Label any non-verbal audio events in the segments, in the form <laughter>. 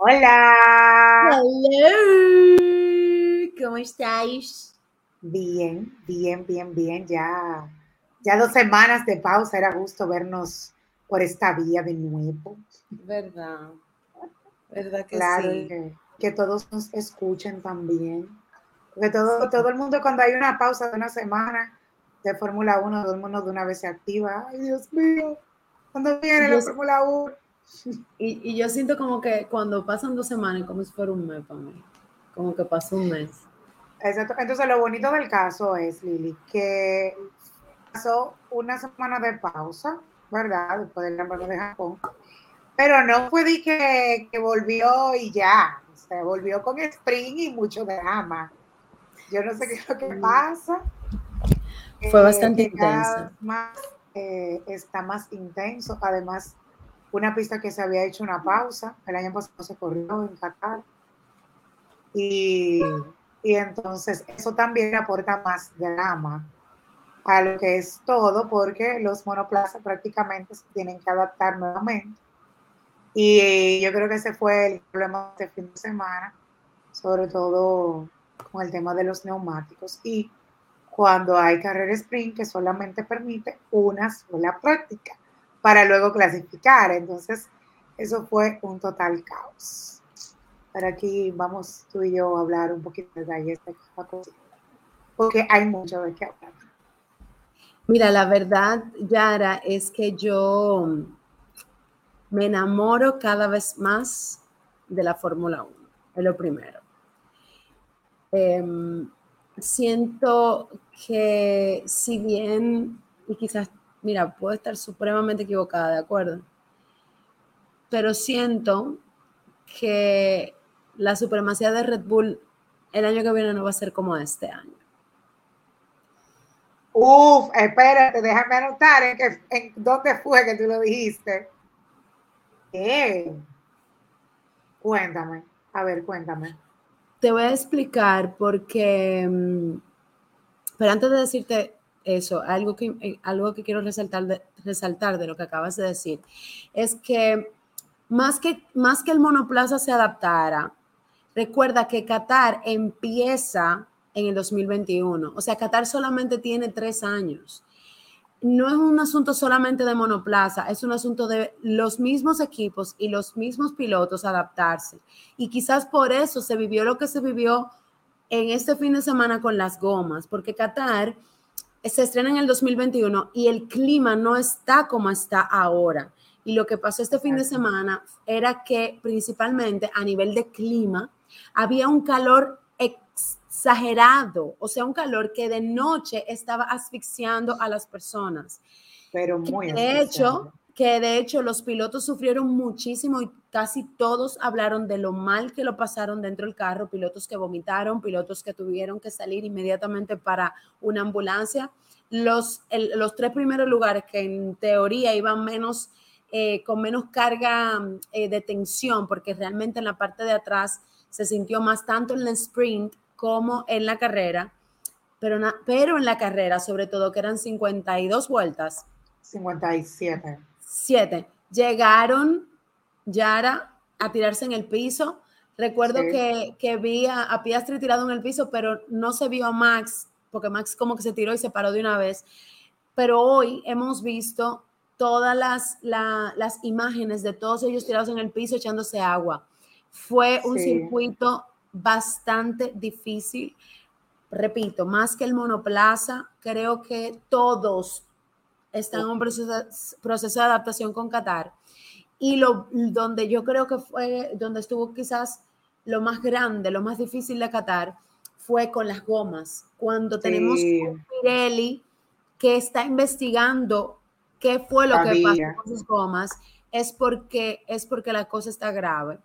Hola. Hello. ¿Cómo estáis? Bien, bien, bien, bien. Ya, ya dos semanas de pausa. Era gusto vernos por esta vía de nuevo. Verdad. Verdad que claro, sí. Que, que, todos nos escuchen también. Porque todo, todo el mundo cuando hay una pausa de una semana de Fórmula 1, todo el mundo de una vez se activa. Ay, Dios mío, ¿cuándo viene la Fórmula 1? Y, y, yo siento como que cuando pasan dos semanas, como si fuera un mes para mí. Como que pasó un mes. Exacto. Entonces, lo bonito del caso es, Lili, que pasó una semana de pausa, ¿verdad? Después del Premio de Japón. Pero no fue de que, que volvió y ya. Se volvió con sprint y mucho drama. Yo no sé qué es lo que pasa. Fue bastante eh, intenso. Más, eh, está más intenso. Además, una pista que se había hecho una pausa. El año pasado se corrió en Qatar. Y, y entonces eso también aporta más drama a lo que es todo, porque los monoplazas prácticamente se tienen que adaptar nuevamente. Y yo creo que ese fue el problema de fin de semana, sobre todo con el tema de los neumáticos. Y cuando hay carrera sprint que solamente permite una sola práctica para luego clasificar. Entonces, eso fue un total caos. Pero aquí vamos tú y yo a hablar un poquito de detalles de cosa, porque hay mucho de qué hablar. Mira, la verdad, Yara, es que yo me enamoro cada vez más de la Fórmula 1, es lo primero. Eh, siento que si bien, y quizás, mira, puedo estar supremamente equivocada, ¿de acuerdo? Pero siento que la supremacía de Red Bull el año que viene no va a ser como este año. Uf, espérate, déjame anotar en, que, en dónde fue que tú lo dijiste. ¿Qué? Cuéntame, a ver, cuéntame. Te voy a explicar porque, pero antes de decirte eso, algo que, algo que quiero resaltar de, resaltar de lo que acabas de decir, es que más que, más que el monoplaza se adaptara, recuerda que Qatar empieza en el 2021, o sea, Qatar solamente tiene tres años no es un asunto solamente de monoplaza, es un asunto de los mismos equipos y los mismos pilotos adaptarse. Y quizás por eso se vivió lo que se vivió en este fin de semana con las gomas, porque Qatar se estrena en el 2021 y el clima no está como está ahora. Y lo que pasó este fin de semana era que principalmente a nivel de clima había un calor exagerado, o sea, un calor que de noche estaba asfixiando a las personas. Pero muy De hecho, que de hecho los pilotos sufrieron muchísimo y casi todos hablaron de lo mal que lo pasaron dentro del carro, pilotos que vomitaron, pilotos que tuvieron que salir inmediatamente para una ambulancia. Los, los tres primeros lugares que en teoría iban menos, eh, con menos carga eh, de tensión, porque realmente en la parte de atrás se sintió más tanto en el sprint como en la carrera, pero, pero en la carrera, sobre todo, que eran 52 vueltas. 57. 7. Llegaron Yara a tirarse en el piso. Recuerdo sí. que, que, vi a, a, Piastri tirado en el piso, pero no se vio a Max, porque Max como que se tiró y se paró de una vez. Pero hoy hemos visto todas las, la, las imágenes de todos ellos tirados en el piso echándose agua. Fue un sí. circuito bastante difícil. Repito, más que el monoplaza, creo que todos están en un proceso, proceso de adaptación con Qatar. Y lo, donde yo creo que fue, donde estuvo quizás lo más grande, lo más difícil de Qatar, fue con las gomas. Cuando tenemos un Pirelli que está investigando qué fue lo Sabía. que pasó con sus gomas, es porque, es porque la cosa está grave.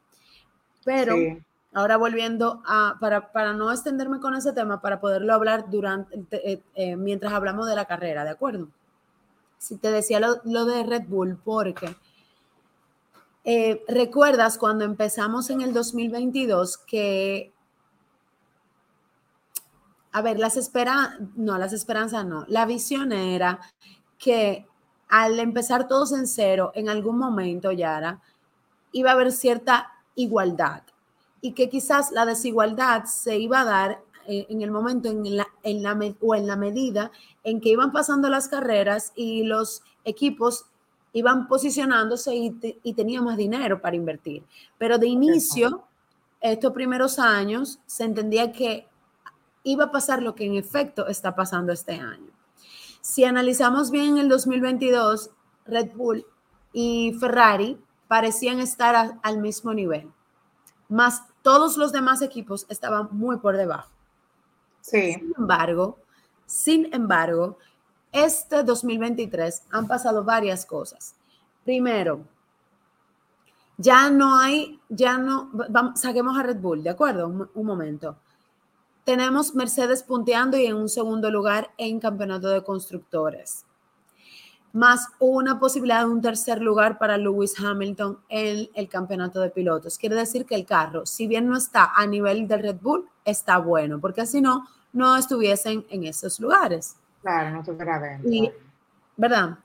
Pero sí. ahora volviendo a, para, para, no extenderme con ese tema, para poderlo hablar durante, eh, eh, mientras hablamos de la carrera, ¿de acuerdo? Si te decía lo, de Red Bull, porque eh, recuerdas cuando empezamos en el 2022 que, a ver, las esperanzas, no, las esperanzas no, la visión era que al empezar todos en cero, en algún momento, Yara, iba a haber cierta igualdad y que quizás la desigualdad se iba a dar eh, en el momento en la, en la, o en la medida en que iban pasando las carreras y los equipos iban posicionándose y, y tenían más dinero para invertir. Pero de inicio, estos primeros años, se entendía que iba a pasar lo que en efecto está pasando este año. Si analizamos bien el 2022, Red Bull y Ferrari parecían estar al mismo nivel, más todos los demás equipos estaban muy por debajo. Sin embargo, sin embargo, este 2023 han pasado varias cosas. Primero, ya no hay, ya no, vamos, saquemos a Red Bull, ¿de acuerdo? un momento. Tenemos Mercedes punteando y en un segundo lugar en campeonato de constructores. Más una posibilidad de un tercer lugar para Lewis Hamilton en el campeonato de pilotos. Quiere decir que el carro, si bien no está a nivel del Red Bull, está bueno, porque si no, no estuviesen en esos lugares. Claro, no dentro. ¿Verdad?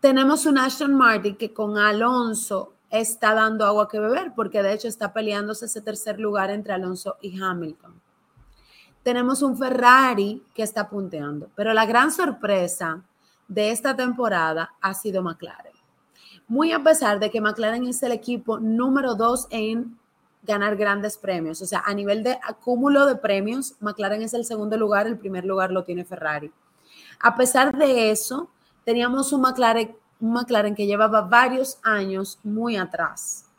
Tenemos un Aston Martin que con Alonso está dando agua que beber, porque de hecho está peleándose ese tercer lugar entre Alonso y Hamilton tenemos un Ferrari que está punteando, pero la gran sorpresa de esta temporada ha sido McLaren. Muy a pesar de que McLaren es el equipo número dos en ganar grandes premios, o sea, a nivel de acúmulo de premios, McLaren es el segundo lugar, el primer lugar lo tiene Ferrari. A pesar de eso, teníamos un McLaren, un McLaren que llevaba varios años muy atrás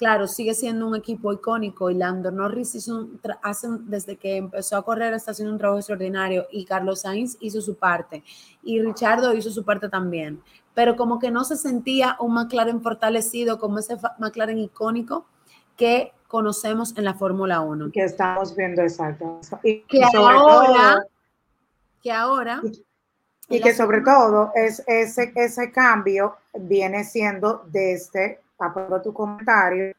claro, sigue siendo un equipo icónico y Lando Norris hizo hace, desde que empezó a correr está haciendo un trabajo extraordinario y Carlos Sainz hizo su parte y Richardo hizo su parte también, pero como que no se sentía un McLaren fortalecido como ese McLaren icónico que conocemos en la Fórmula 1. Que estamos viendo exacto. Y que ahora, que ahora y, que sobre todo es ese, ese cambio viene siendo desde apruebo tu comentario,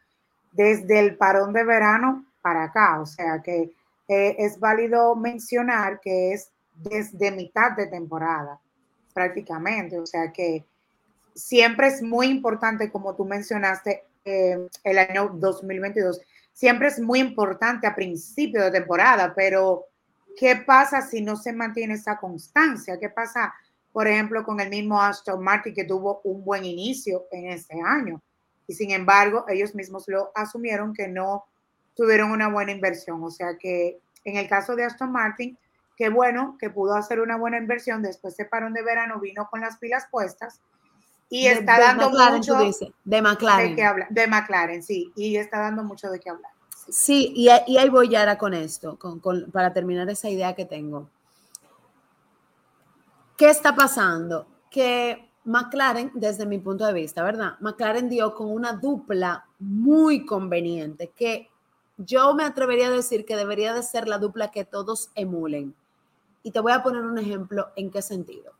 desde el parón de verano para acá. O sea que eh, es válido mencionar que es desde mitad de temporada, prácticamente. O sea que siempre es muy importante, como tú mencionaste, eh, el año 2022, siempre es muy importante a principio de temporada, pero ¿qué pasa si no se mantiene esa constancia? ¿Qué pasa, por ejemplo, con el mismo Aston Martin que tuvo un buen inicio en este año? Y sin embargo ellos mismos lo asumieron que no tuvieron una buena inversión. O sea que en el caso de Aston Martin, qué bueno que pudo hacer una buena inversión, después se paró de verano, vino con las pilas puestas y está dando mucho de McLaren. De, habla, de McLaren, sí, y está dando mucho de qué hablar. Sí, y, ahí voy ya con esto, para terminar esa idea que tengo. ¿Qué está pasando? Que McLaren, desde mi punto de vista, ¿verdad? McLaren dio con una dupla muy conveniente que yo me atrevería a decir que debería de ser la dupla que todos emulen. Y te voy a poner un ejemplo en qué sentido.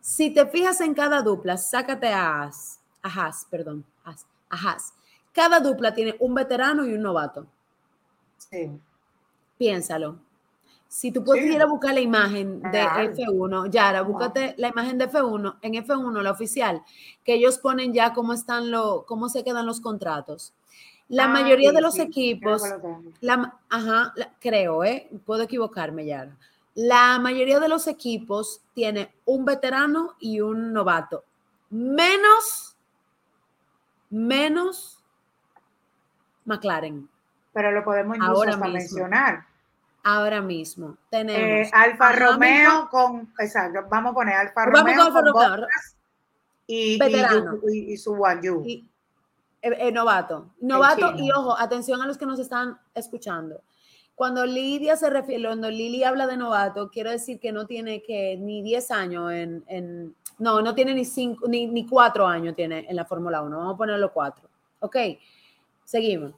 Si te fijas en cada dupla, sácate a Haas, a Haas, perdón, a Haas. Cada dupla tiene un veterano y un novato. Sí. Piénsalo. Si tú pudieras buscar la imagen de F1, Yara, búscate la imagen de F1, en F1, la oficial, que ellos ponen ya cómo están los, cómo se quedan los contratos. La ah, mayoría de los equipos, la, ajá, creo, ¿eh? puedo equivocarme, Yara. La mayoría de los equipos tiene un veterano y un novato. Menos, menos McLaren. Pero lo podemos Ahora mencionar ahora mismo. Tenemos eh, Alfa Romeo con, exacto, vamos a poner Alfa Romeo con, Romeo. y, y, y, su. Y, eh, eh, novato. Novato y ojo, atención a los que nos están escuchando. Cuando Lidia se refiere, cuando Lili habla de novato, quiero decir que no tiene que ni 10 años en, en no, no tiene ni 5, ni, ni 4 años tiene en la Fórmula 1. Vamos a ponerlo 4. Ok, seguimos.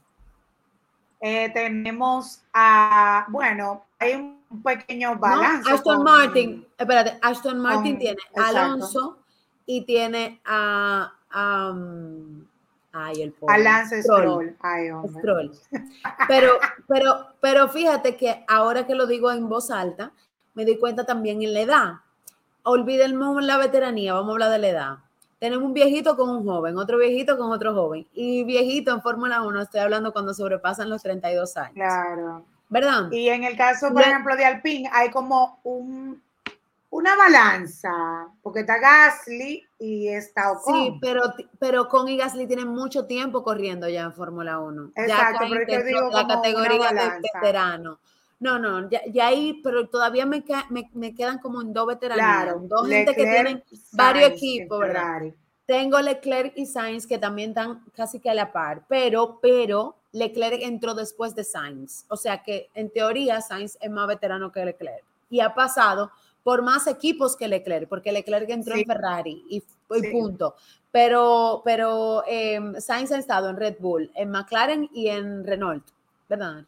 Eh, tenemos a, bueno, hay un pequeño balance. Aston Martin, espérate, Aston Martin tiene a Alonso y tiene a, ay, el a Lance Stroll. Pero, pero, pero fíjate que ahora que lo digo en voz alta, me di cuenta también en la edad. Olvídenme la veteranía, vamos a hablar de la edad. Tenemos un viejito con un joven, otro viejito con otro joven. Y viejito en Fórmula 1, estoy hablando cuando sobrepasan los 32 años. Claro. ¿Verdad? Y en el caso, por ejemplo, de Alpine, hay como un, una balanza, porque está Gasly y está Ocon. Sí, pero, pero con y Gasly tienen mucho tiempo corriendo ya en Fórmula 1. Exacto, ya pero yo digo la categoría de veterano. No, no, ya, ya, ahí, pero todavía me, me, me, quedan como en dos veteranos, claro, dos gente que tienen varios equipos, ¿verdad? Tengo Leclerc y Sainz que también están casi que a la par, pero, pero Leclerc entró después de Sainz. O sea que en teoría Sainz es más veterano que Leclerc y ha pasado por más equipos que Leclerc, porque Leclerc entró en Ferrari y, punto. Pero, pero em, Sainz ha estado en Red Bull, en McLaren y en Renault, ¿verdad?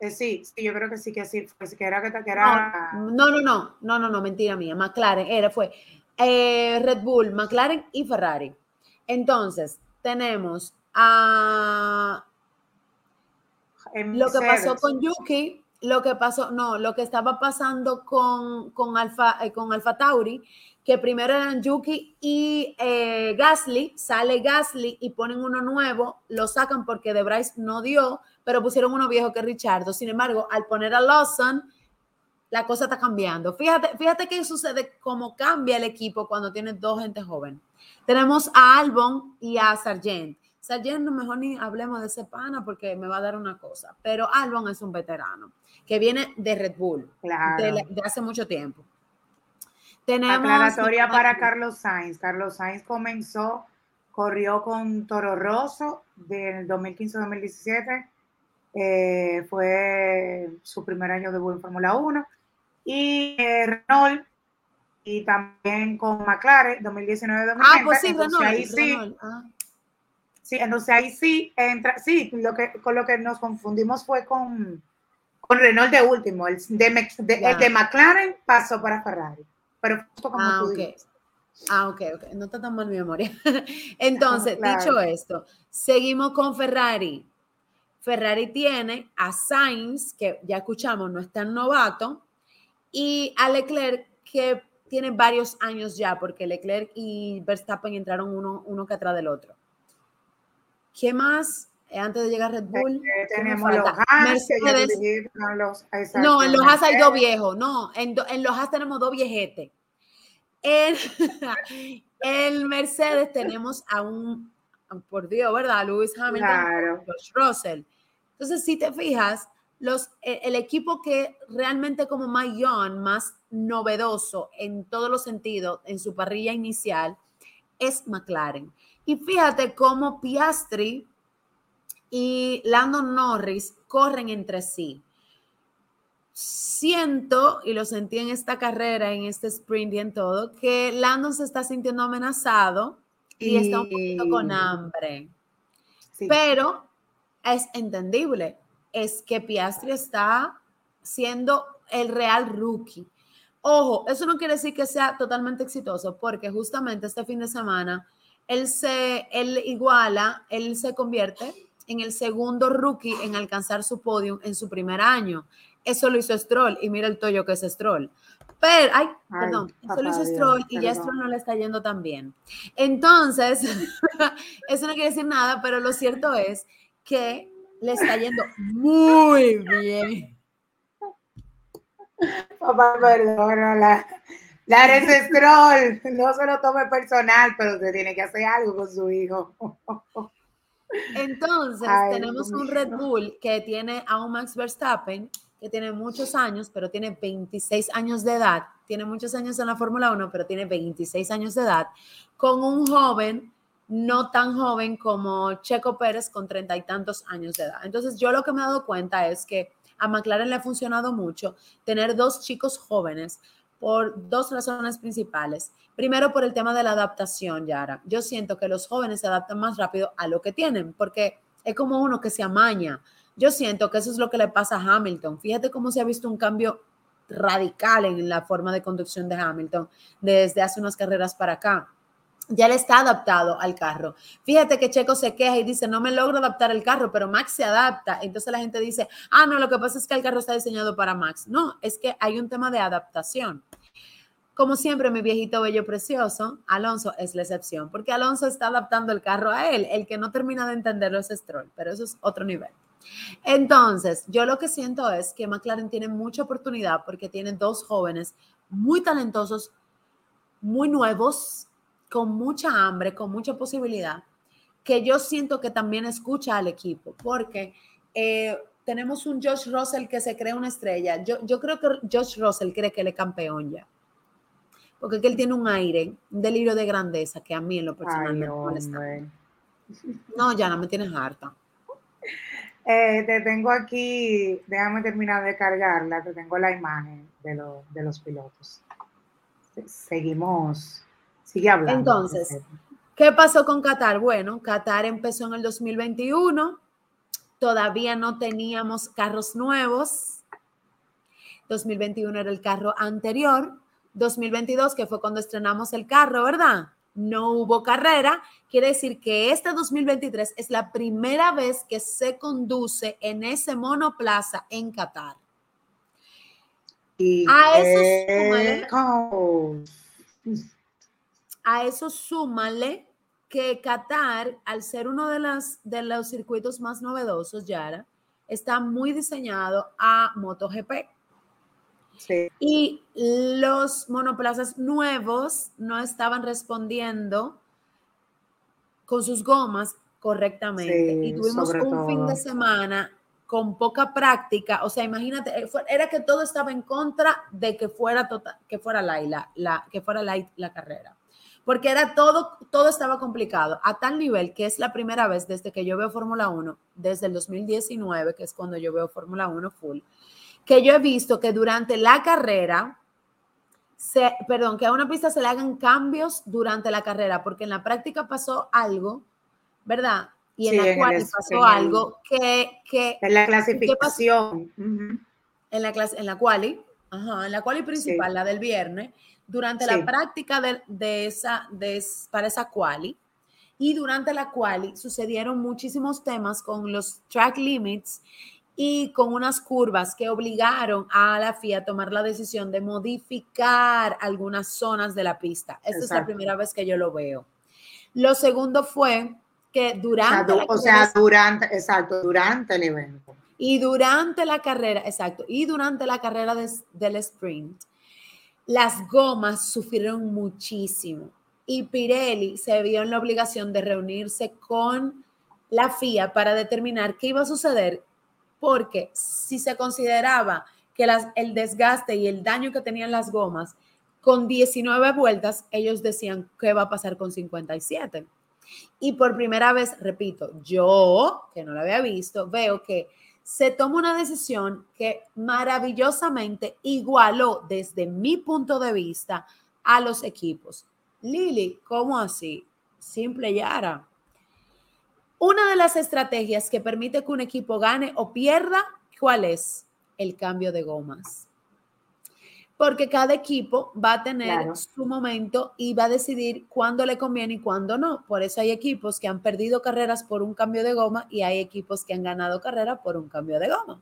Eh, sí, sí, yo creo que sí, que sí, pues, que era que, era... No, no, no, no, no, no, mentira mía, McLaren, era, fue eh, Red Bull, McLaren y Ferrari. Entonces, tenemos a lo que pasó con Yuki, lo que pasó, no, lo que estaba pasando con, con Alfa, eh, con Alfa Tauri, que primero eran Yuki y eh, Gasly, sale Gasly y ponen uno nuevo, lo sacan porque De Bryce no dio, pero pusieron uno viejo que Richardo. Sin embargo, al poner a Lawson, la cosa está cambiando. Fíjate, fíjate qué sucede, cómo cambia el equipo cuando tienes dos gente joven. Tenemos a Albon y a Sargent. Sargent, no mejor ni hablemos de ese pana porque me va a dar una cosa, pero Albon es un veterano que viene de Red Bull de, hace mucho tiempo. Tenemos Aclaratoria para Carlos Sainz. Carlos Sainz comenzó, corrió con Toro Rosso del 2015-2017. Eh, fue su primer año de en Fórmula 1. Y eh, Renault y también con McLaren 2019-2020. Ah, pues sí, Renault. Ah. Sí, entonces ahí sí entra, sí, lo que, con lo que nos confundimos fue con, con Renault de último, el de, de, McLaren pasó para Ferrari, pero justo como ah, tú Ah, ok, ok, no está tan mal mi memoria. <laughs> Entonces, dicho esto, seguimos con Ferrari. Ferrari tiene a Sainz, que ya escuchamos, no es tan novato, y a Leclerc, que tiene varios años ya, porque Leclerc y Verstappen entraron uno, uno que atrás del otro. ¿Qué más? Eh, antes de llegar a Red Bull. Tenemos los Haas. no, en los Haas hay dos viejos. No, en, en los Haas tenemos dos viejetes. En, <laughs> el Mercedes tenemos a un, por Dios, ¿verdad? Lewis Hamilton, claro. George Russell. Entonces, si te fijas, los, e, el, equipo que realmente como más young, más novedoso en todos los sentidos, en su parrilla inicial, es McLaren. Y fíjate cómo Piastri y Landon Norris corren entre sí. Siento, y lo sentí en esta carrera, en este sprint y en todo, que Landon se está sintiendo amenazado y, está un poquito con hambre. Pero es entendible, es que Piastri está siendo el real rookie. Ojo, eso no quiere decir que sea totalmente exitoso, porque justamente este fin de semana él se, él iguala, él se convierte en el segundo rookie en alcanzar su podium en su primer año. Eso lo hizo Stroll y mira el tollo que es Stroll. Pero, ay, perdón, eso lo hizo Stroll y ya Stroll no le está yendo tan bien. Entonces, <laughs> eso no quiere decir nada, pero lo cierto es que le está yendo muy bien. Papá, perdón, la, la Stroll, no se lo tome personal, pero usted tiene que hacer algo con su hijo. Entonces, tenemos un Red Bull que tiene a un Max Verstappen, que tiene muchos años, pero tiene 26 años de edad. Tiene muchos años en la Fórmula 1, pero tiene 26 años de edad, con un joven no tan joven como Checo Pérez con treinta y tantos años de edad. Entonces, yo lo que me he dado cuenta es que a McLaren le ha funcionado mucho tener dos chicos jóvenes por dos razones principales. Primero, por el tema de la adaptación, Yara. Yo siento que los jóvenes se adaptan más rápido a lo que tienen, porque es como uno que se amaña. Yo siento que eso es lo que le pasa a Hamilton. Fíjate cómo se ha visto un cambio radical en la forma de conducción de Hamilton desde hace unas carreras para acá. Ya le está adaptado al carro. Fíjate que Checo se queja y dice, no me logro adaptar el carro, pero Max se adapta. Entonces la gente dice, ah, no, lo que pasa es que el carro está diseñado para Max. No, es que hay un tema de adaptación Como siempre, mi viejito bello precioso, Alonso es la excepción, porque Alonso está adaptando el carro a él. El que no termina de entenderlo es Stroll, pero eso es otro nivel. Entonces, yo lo que siento es que McLaren tiene mucha oportunidad porque tiene dos jóvenes muy talentosos, muy nuevos, con mucha hambre, con mucha posibilidad, que yo siento que también escucha al equipo, porque eh, tenemos un Josh Russell que se cree una estrella. Yo, yo creo que Josh Russell cree que él es campeón ya. Porque es que él tiene un aire, un delirio de grandeza que a mí en lo personal me molesta. No, ya no me tienes harta. <laughs> Eh, te tengo aquí, déjame terminar de cargarla, te tengo la imagen de, de los pilotos. Seguimos, sigue hablando. Entonces, ¿qué pasó con Qatar? Bueno, Qatar empezó en el 2021, todavía no teníamos carros nuevos. 2021 era el carro anterior. 2022, que fue cuando estrenamos el carro, ¿verdad? no hubo carrera, quiere decir que este 2023 es la primera vez que se conduce en ese monoplaza en Qatar. a eso súmale, a eso súmale que Qatar, al ser uno de, las, de los circuitos más novedosos, Yara, está muy diseñado a MotoGP. Y los monoplazas nuevos no estaban respondiendo con sus gomas correctamente. y tuvimos un fin de semana con poca práctica. O sea, imagínate, eh, era que todo estaba en contra de que fuera, tota, que fuera la, la, que fuera la, la carrera. Porque era todo, todo estaba complicado, a tal nivel que es la primera vez desde que yo veo Fórmula 1, desde el 2019, que es cuando yo veo Fórmula 1 full, que yo he visto que durante la carrera, se, perdón, que a una pista se le hagan cambios durante la carrera, porque en la práctica pasó algo, ¿verdad? Y en la cual pasó algo que, que... En la clasificación. En la clase, en la quali, ajá, en la quali principal, la del viernes, durante la práctica de, de esa, de, para esa quali, y durante la quali sucedieron muchísimos temas con los track limits y con unas curvas que obligaron a la FIA a tomar la decisión de modificar algunas zonas de la pista. Esta es la primera vez que yo lo veo. Lo segundo fue que durante... O sea, durante, exacto, durante el evento. Y durante la carrera, exacto, y durante la carrera del sprint, las gomas sufrieron muchísimo. Y Pirelli se vio en la obligación de reunirse con la FIA para determinar qué iba a suceder porque si se consideraba que el desgaste y el daño que tenían las gomas, con 19 vueltas, ellos decían, ¿qué va a pasar con 57? Y por primera vez, repito, yo, que no lo había visto, veo que se toma una decisión que maravillosamente igualó desde mi punto de vista a los equipos. Lili, ¿cómo así? Simple y. Una de las estrategias que permite que un equipo gane o pierda, ¿cuál es? El cambio de gomas. Porque cada equipo va a tener su momento y va a decidir cuándo le conviene y cuándo no. Por eso hay equipos que han perdido carreras por un cambio de goma y hay equipos que han ganado carreras por un cambio de goma.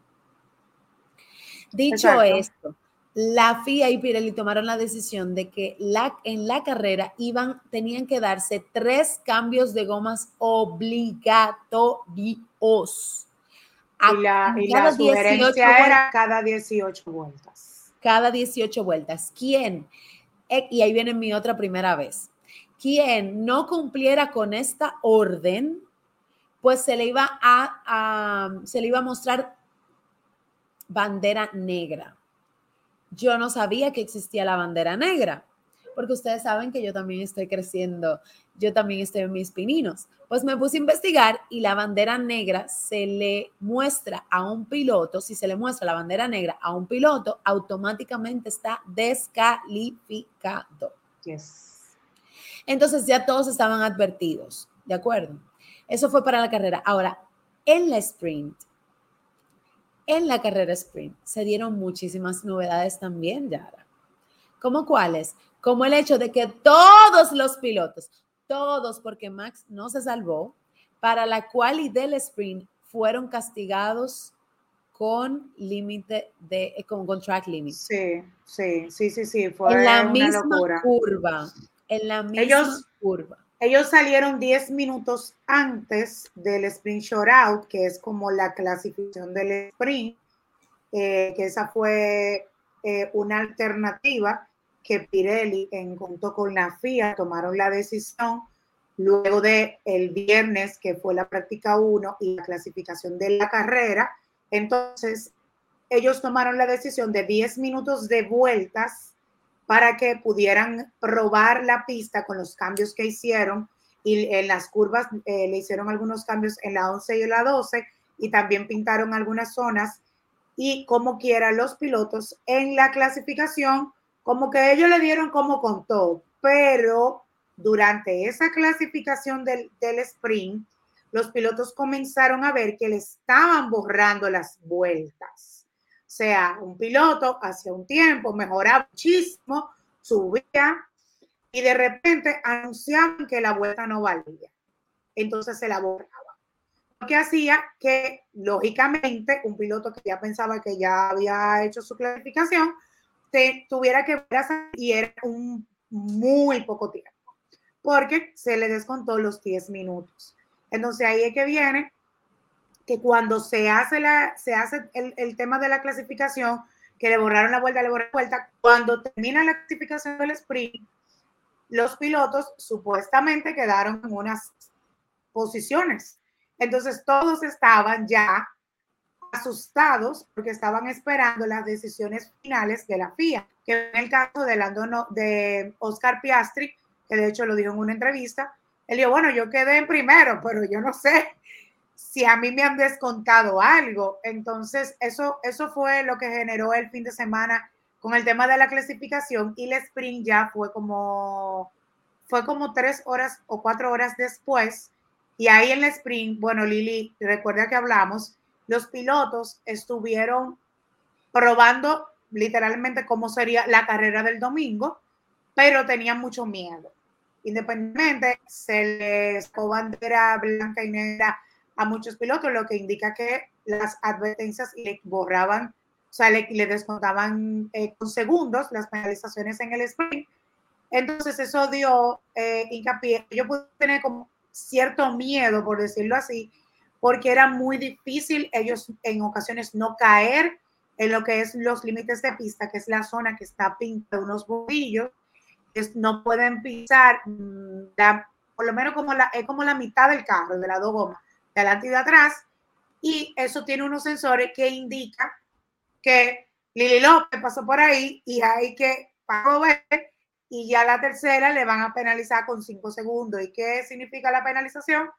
Dicho esto, la FIA y Pirelli tomaron la decisión de que la, en la carrera iban, tenían que darse tres cambios de gomas obligatorios. y la, y sugerencia era cada 18 vueltas. Cada 18 vueltas. ¿Quién? Eh, y ahí viene mi otra primera vez. Quien no cumpliera con esta orden, pues se le iba a se le iba a mostrar bandera negra yo no sabía que existía la bandera negra, porque ustedes saben que yo también estoy creciendo, yo también estoy en mis pininos. Pues me puse a investigar y la bandera negra se le muestra a un piloto, si se le muestra la bandera negra a un piloto, automáticamente está descalificado. Entonces ya todos estaban advertidos, ¿de acuerdo? Eso fue para la carrera. Ahora, en la sprint, en la carrera sprint se dieron muchísimas novedades también, Yara. ¿Cómo cuáles? Como el hecho de que todos los pilotos, todos, porque Max no se salvó, para la cual y del sprint fueron castigados con límite de, eh, con, con track limit. Sí, sí, sí, sí, sí, fue en la una misma locura. curva, en la misma Ellos- curva. Ellos salieron 10 minutos antes del sprint shootout, que es como la clasificación del sprint, eh, que esa fue eh, una alternativa que Pirelli, en junto con la FIA, tomaron la decisión luego de el viernes, que fue la práctica 1 y la clasificación de la carrera. Entonces, ellos tomaron la decisión de 10 minutos de vueltas para que pudieran probar la pista con los cambios que hicieron y en las curvas eh, le hicieron algunos cambios en la 11 y la 12 y también pintaron algunas zonas y como quiera los pilotos en la clasificación, como que ellos le dieron como con todo, pero durante esa clasificación del, del sprint, los pilotos comenzaron a ver que le estaban borrando las vueltas. O sea, un piloto hacía un tiempo, mejoraba muchísimo, subía y de repente anunciaban que la vuelta no valía. Entonces se la borraba. Lo que hacía que, lógicamente, un piloto que ya pensaba que ya había hecho su clasificación, te, tuviera que y era un muy poco tiempo, porque se le descontó los 10 minutos. Entonces ahí es que viene que cuando se hace, la, se hace el, el tema de la clasificación, que le borraron la vuelta, le borraron la vuelta, cuando termina la clasificación del sprint, los pilotos supuestamente quedaron en unas posiciones. Entonces todos estaban ya asustados porque estaban esperando las decisiones finales de la FIA, que en el caso de, Lando, de Oscar Piastri, que de hecho lo dijo en una entrevista, él dijo, bueno, yo quedé en primero, pero yo no sé si a mí me han descontado algo. Entonces, eso, eso fue lo que generó el fin de semana con el tema de la clasificación y el sprint ya fue como, fue como tres horas o cuatro horas después. Y ahí en el sprint, bueno, Lili, recuerda que hablamos, los pilotos estuvieron probando literalmente cómo sería la carrera del domingo, pero tenían mucho miedo. Independientemente, se les sacó bandera blanca y negra a muchos pilotos, lo que indica que las advertencias le borraban, o sea, le, le descontaban eh, con segundos las penalizaciones en el sprint. Entonces, eso dio eh, hincapié. Yo pude tener como cierto miedo, por decirlo así, porque era muy difícil ellos en ocasiones no caer en lo que es los límites de pista, que es la zona que está pintada unos bombillos, es, no pueden pisar, la, por lo menos como la, es como la mitad del carro, de las dos gomas, de adelante y de atrás, y eso tiene unos sensores que indican que Lili López pasó por ahí y hay que ver y ya la tercera le van a penalizar con cinco segundos. ¿Y qué significa la penalización?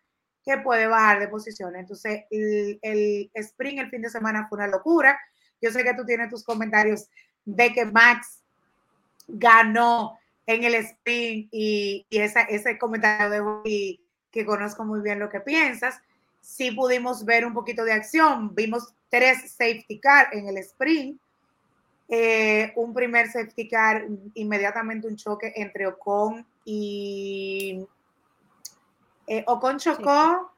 Que puede bajar de posición. Entonces, el, el sprint el fin de semana fue una locura. Yo sé que tú tienes tus comentarios de que Max ganó en el sprint y, y esa, ese comentario de hoy que conozco muy bien lo que piensas. Sí pudimos ver un poquito de acción. Vimos tres safety car en el sprint. Eh, un primer safety car, inmediatamente un choque entre Ocon y eh, Ocon chocó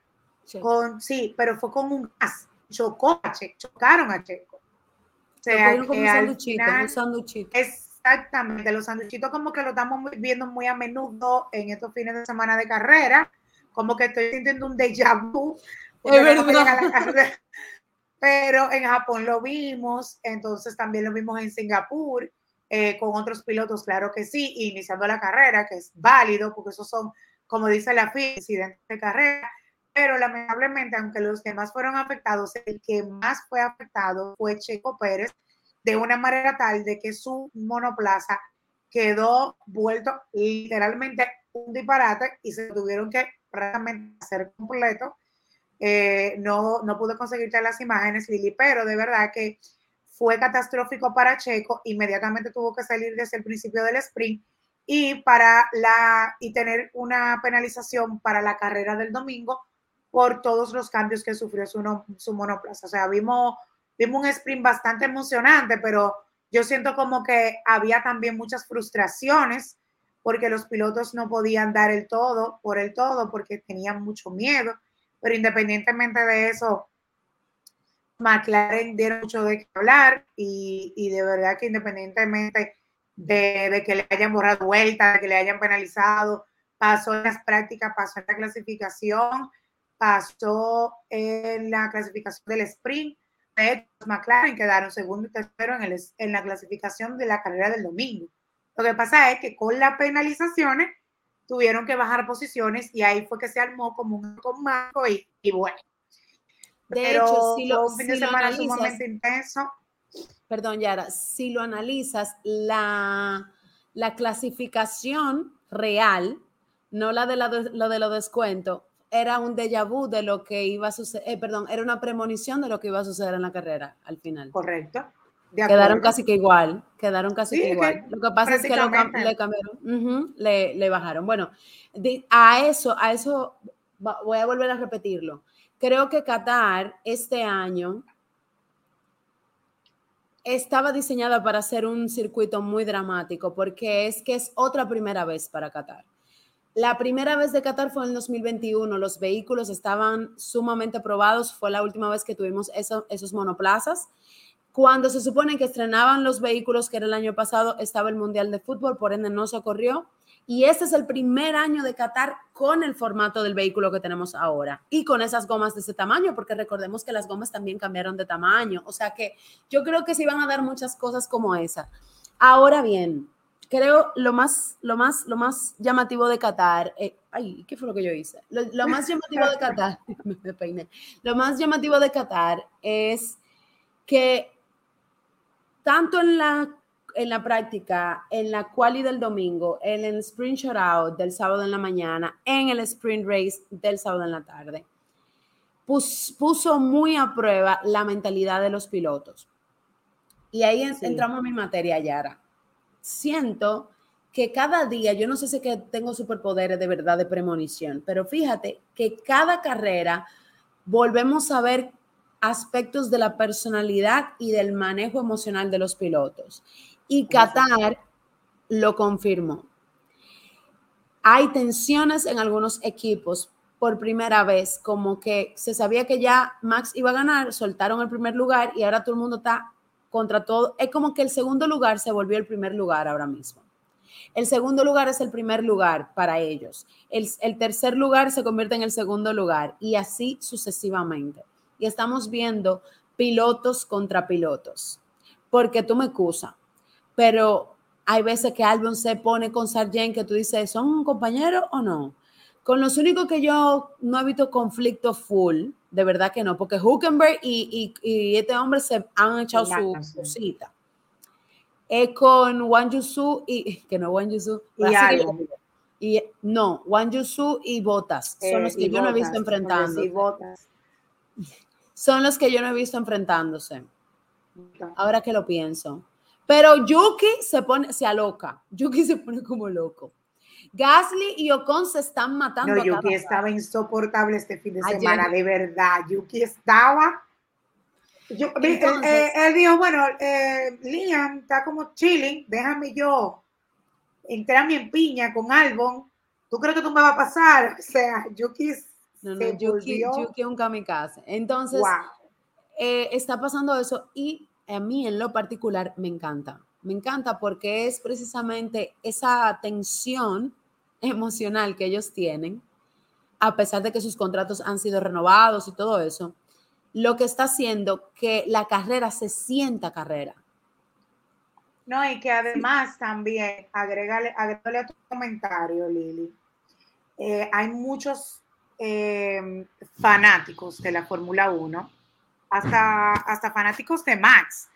sí. con, sí, pero fue con un gas, chocó a Checo, chocaron a Checo. O sea, como un sanduchito, final, un sanduchito. Exactamente, los sanduchitos como que lo estamos viendo muy a menudo en estos fines de semana de carrera, como que estoy sintiendo un déjà vu. Es verdad. <laughs> pero en Japón lo vimos, entonces también lo vimos en Singapur, eh, con otros pilotos, claro que sí, iniciando la carrera, que es válido, porque esos son, como dice la FIA, incidentes de carrera, pero lamentablemente, aunque los demás fueron afectados, el que más fue afectado fue Checo Pérez, de una manera tal de que su monoplaza quedó vuelto literalmente un disparate y se tuvieron que prácticamente hacer completo. Eh, no, no pude conseguirte las imágenes, Lili, pero de verdad que fue catastrófico para Checo, inmediatamente tuvo que salir desde el principio del sprint y para la y tener una penalización para la carrera del domingo por todos los cambios que sufrió su, no, su monoplaza. O sea, vimos, vimos un sprint bastante emocionante, pero yo siento como que había también muchas frustraciones porque los pilotos no podían dar el todo por el todo porque tenían mucho miedo pero independientemente de eso, McLaren dieron mucho de qué hablar y, y de verdad que independientemente de, de, que le hayan borrado vuelta, de que le hayan penalizado, pasó en las prácticas, pasó en la clasificación, pasó en la clasificación del sprint. McLaren quedaron segundo y tercero en, el, en la clasificación de la carrera del domingo. Lo que pasa es que con las penalizaciones tuvieron que bajar posiciones y ahí fue que se armó como un con Marco y, y bueno. De hecho, si lo, un fin de semana sumamente intenso. Perdón, Yara, si lo analizas, la, la clasificación real, no la de la, lo de los descuentos, era un déjà vu de lo que iba a suceder, eh, perdón, era una premonición de lo que iba a suceder en la carrera al final. Correcto. Quedaron casi que igual, quedaron casi que igual. lo que pasa es que lo, le cambiaron, le, le, bajaron. Bueno, a eso, a eso voy a volver a repetirlo. Creo que Qatar este año estaba diseñada para ser un circuito muy dramático porque es que es otra primera vez para Qatar. La primera vez de Qatar fue en el 2021, los vehículos estaban sumamente probados, fue la última vez que tuvimos esos monoplazas. Cuando se supone que estrenaban los vehículos, que era el año pasado, estaba el Mundial de Fútbol, por ende no se ocurrió. Y este es el primer año de Qatar con el formato del vehículo que tenemos ahora y con esas gomas de ese tamaño, porque recordemos que las gomas también cambiaron de tamaño. O sea que yo creo que se iban a dar muchas cosas como esa. Ahora bien, creo lo más, lo más, lo más llamativo de Qatar, eh, ay, ¿qué fue lo que yo hice? Lo, más llamativo de Qatar, <laughs> lo más llamativo de Qatar es que tanto en la, en la práctica, en la quali del domingo, en el sprint shootout del sábado en la mañana, en el sprint race del sábado en la tarde, puso muy a prueba la mentalidad de los pilotos. Y ahí entramos en mi materia, Yara siento que cada día, yo no sé si que tengo superpoderes de verdad de premonición, pero fíjate que cada carrera volvemos a ver aspectos de la personalidad y del manejo emocional de los pilotos. Y Qatar lo confirmó. Hay tensiones en algunos equipos por primera vez, como que se sabía que ya Max iba a ganar, soltaron el primer lugar y ahora todo el mundo está contra todo, es como que el segundo lugar se volvió el primer lugar ahora mismo. El segundo lugar es el primer lugar para ellos. El, el, tercer lugar se convierte en el segundo lugar y así sucesivamente. Y estamos viendo pilotos contra pilotos. Porque tú me excusas, pero hay veces que Albon se pone con Sargent que tú dices, ¿son compañeros o no? Con los únicos que yo no he visto conflicto full de verdad que no, porque Huckenberg y, y, este hombre se han echado su, cita. Es con Wang Yusu y que no Wang Yusu y, y no, Wang Yusu y Botas son los eh, que yo no he visto enfrentando. Son los que yo no he visto enfrentándose. Ahora que lo pienso. Pero Yuki se pone, se aloca. Yuki se pone como loco. Gasly y Ocon se están matando. No, Yuki estaba insoportable este fin de semana, de verdad. Yuki estaba. Yo, eh, él dijo, bueno, eh, Liam está como chilling, déjame yo entrarme en piña con Albon. ¿Tú crees que tú me va a pasar? <laughs> O sea, Yuki no, no, Yuki, Yuki es un kamikaze. Entonces, eh, está pasando eso y a mí en lo particular me encanta. Me encanta porque es precisamente esa tensión <laughs> emocional que ellos tienen, a pesar de que sus contratos han sido renovados y todo eso, lo que está haciendo que la carrera se sienta carrera. No, y que además también, agrégale, agrégale a tu comentario, Lili, eh, hay muchos eh, fanáticos de la Fórmula 1, hasta, hasta fanáticos de Max,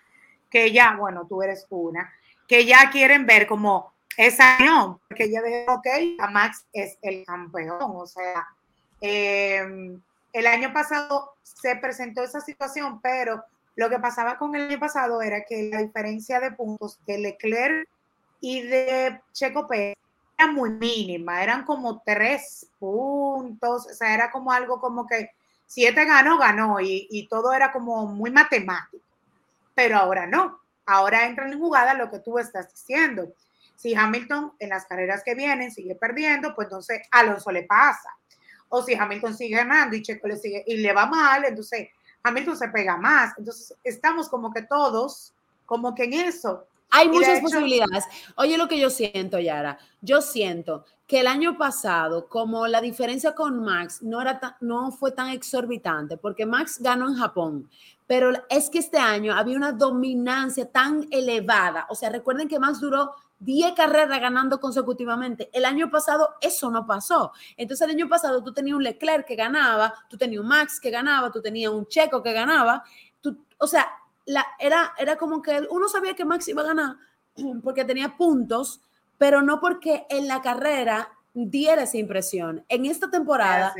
que ya, bueno, tú eres una, que ya quieren ver como esa no, porque ya veo, ok, a Max es el campeón, o sea, em, el año pasado se presentó esa situación, pero lo que pasaba con el año pasado era que la diferencia de puntos de Leclerc y de Checo Pérez era muy mínima, eran como tres puntos, o sea, era como algo como que siete ganó, ganó, y, y todo era como muy matemático, pero ahora no, ahora entra en jugada lo que tú estás diciendo si Hamilton en las carreras que vienen sigue perdiendo, pues entonces Alonso le pasa. O si Hamilton sigue ganando y Checo le sigue y le va mal, entonces Hamilton se pega más. Entonces, estamos como que todos, como que en eso. Hay muchas posibilidades. Oye, lo que yo siento, Yara, yo siento que el año pasado, como la diferencia con Max no, era no fue tan exorbitante, porque Max ganó en Japón, pero es que este año había una dominancia tan elevada. O sea, recuerden que Max duró 10 carreras ganando consecutivamente. El año pasado eso no pasó. Entonces el año pasado tú tenías un Leclerc que ganaba, tú tenías un Max que ganaba, tú tenías un Checo que ganaba. Tú, o sea, la, era, era como que uno sabía que Max iba a ganar <clears throat> porque tenía puntos, pero no porque en la carrera diera esa impresión. En esta temporada,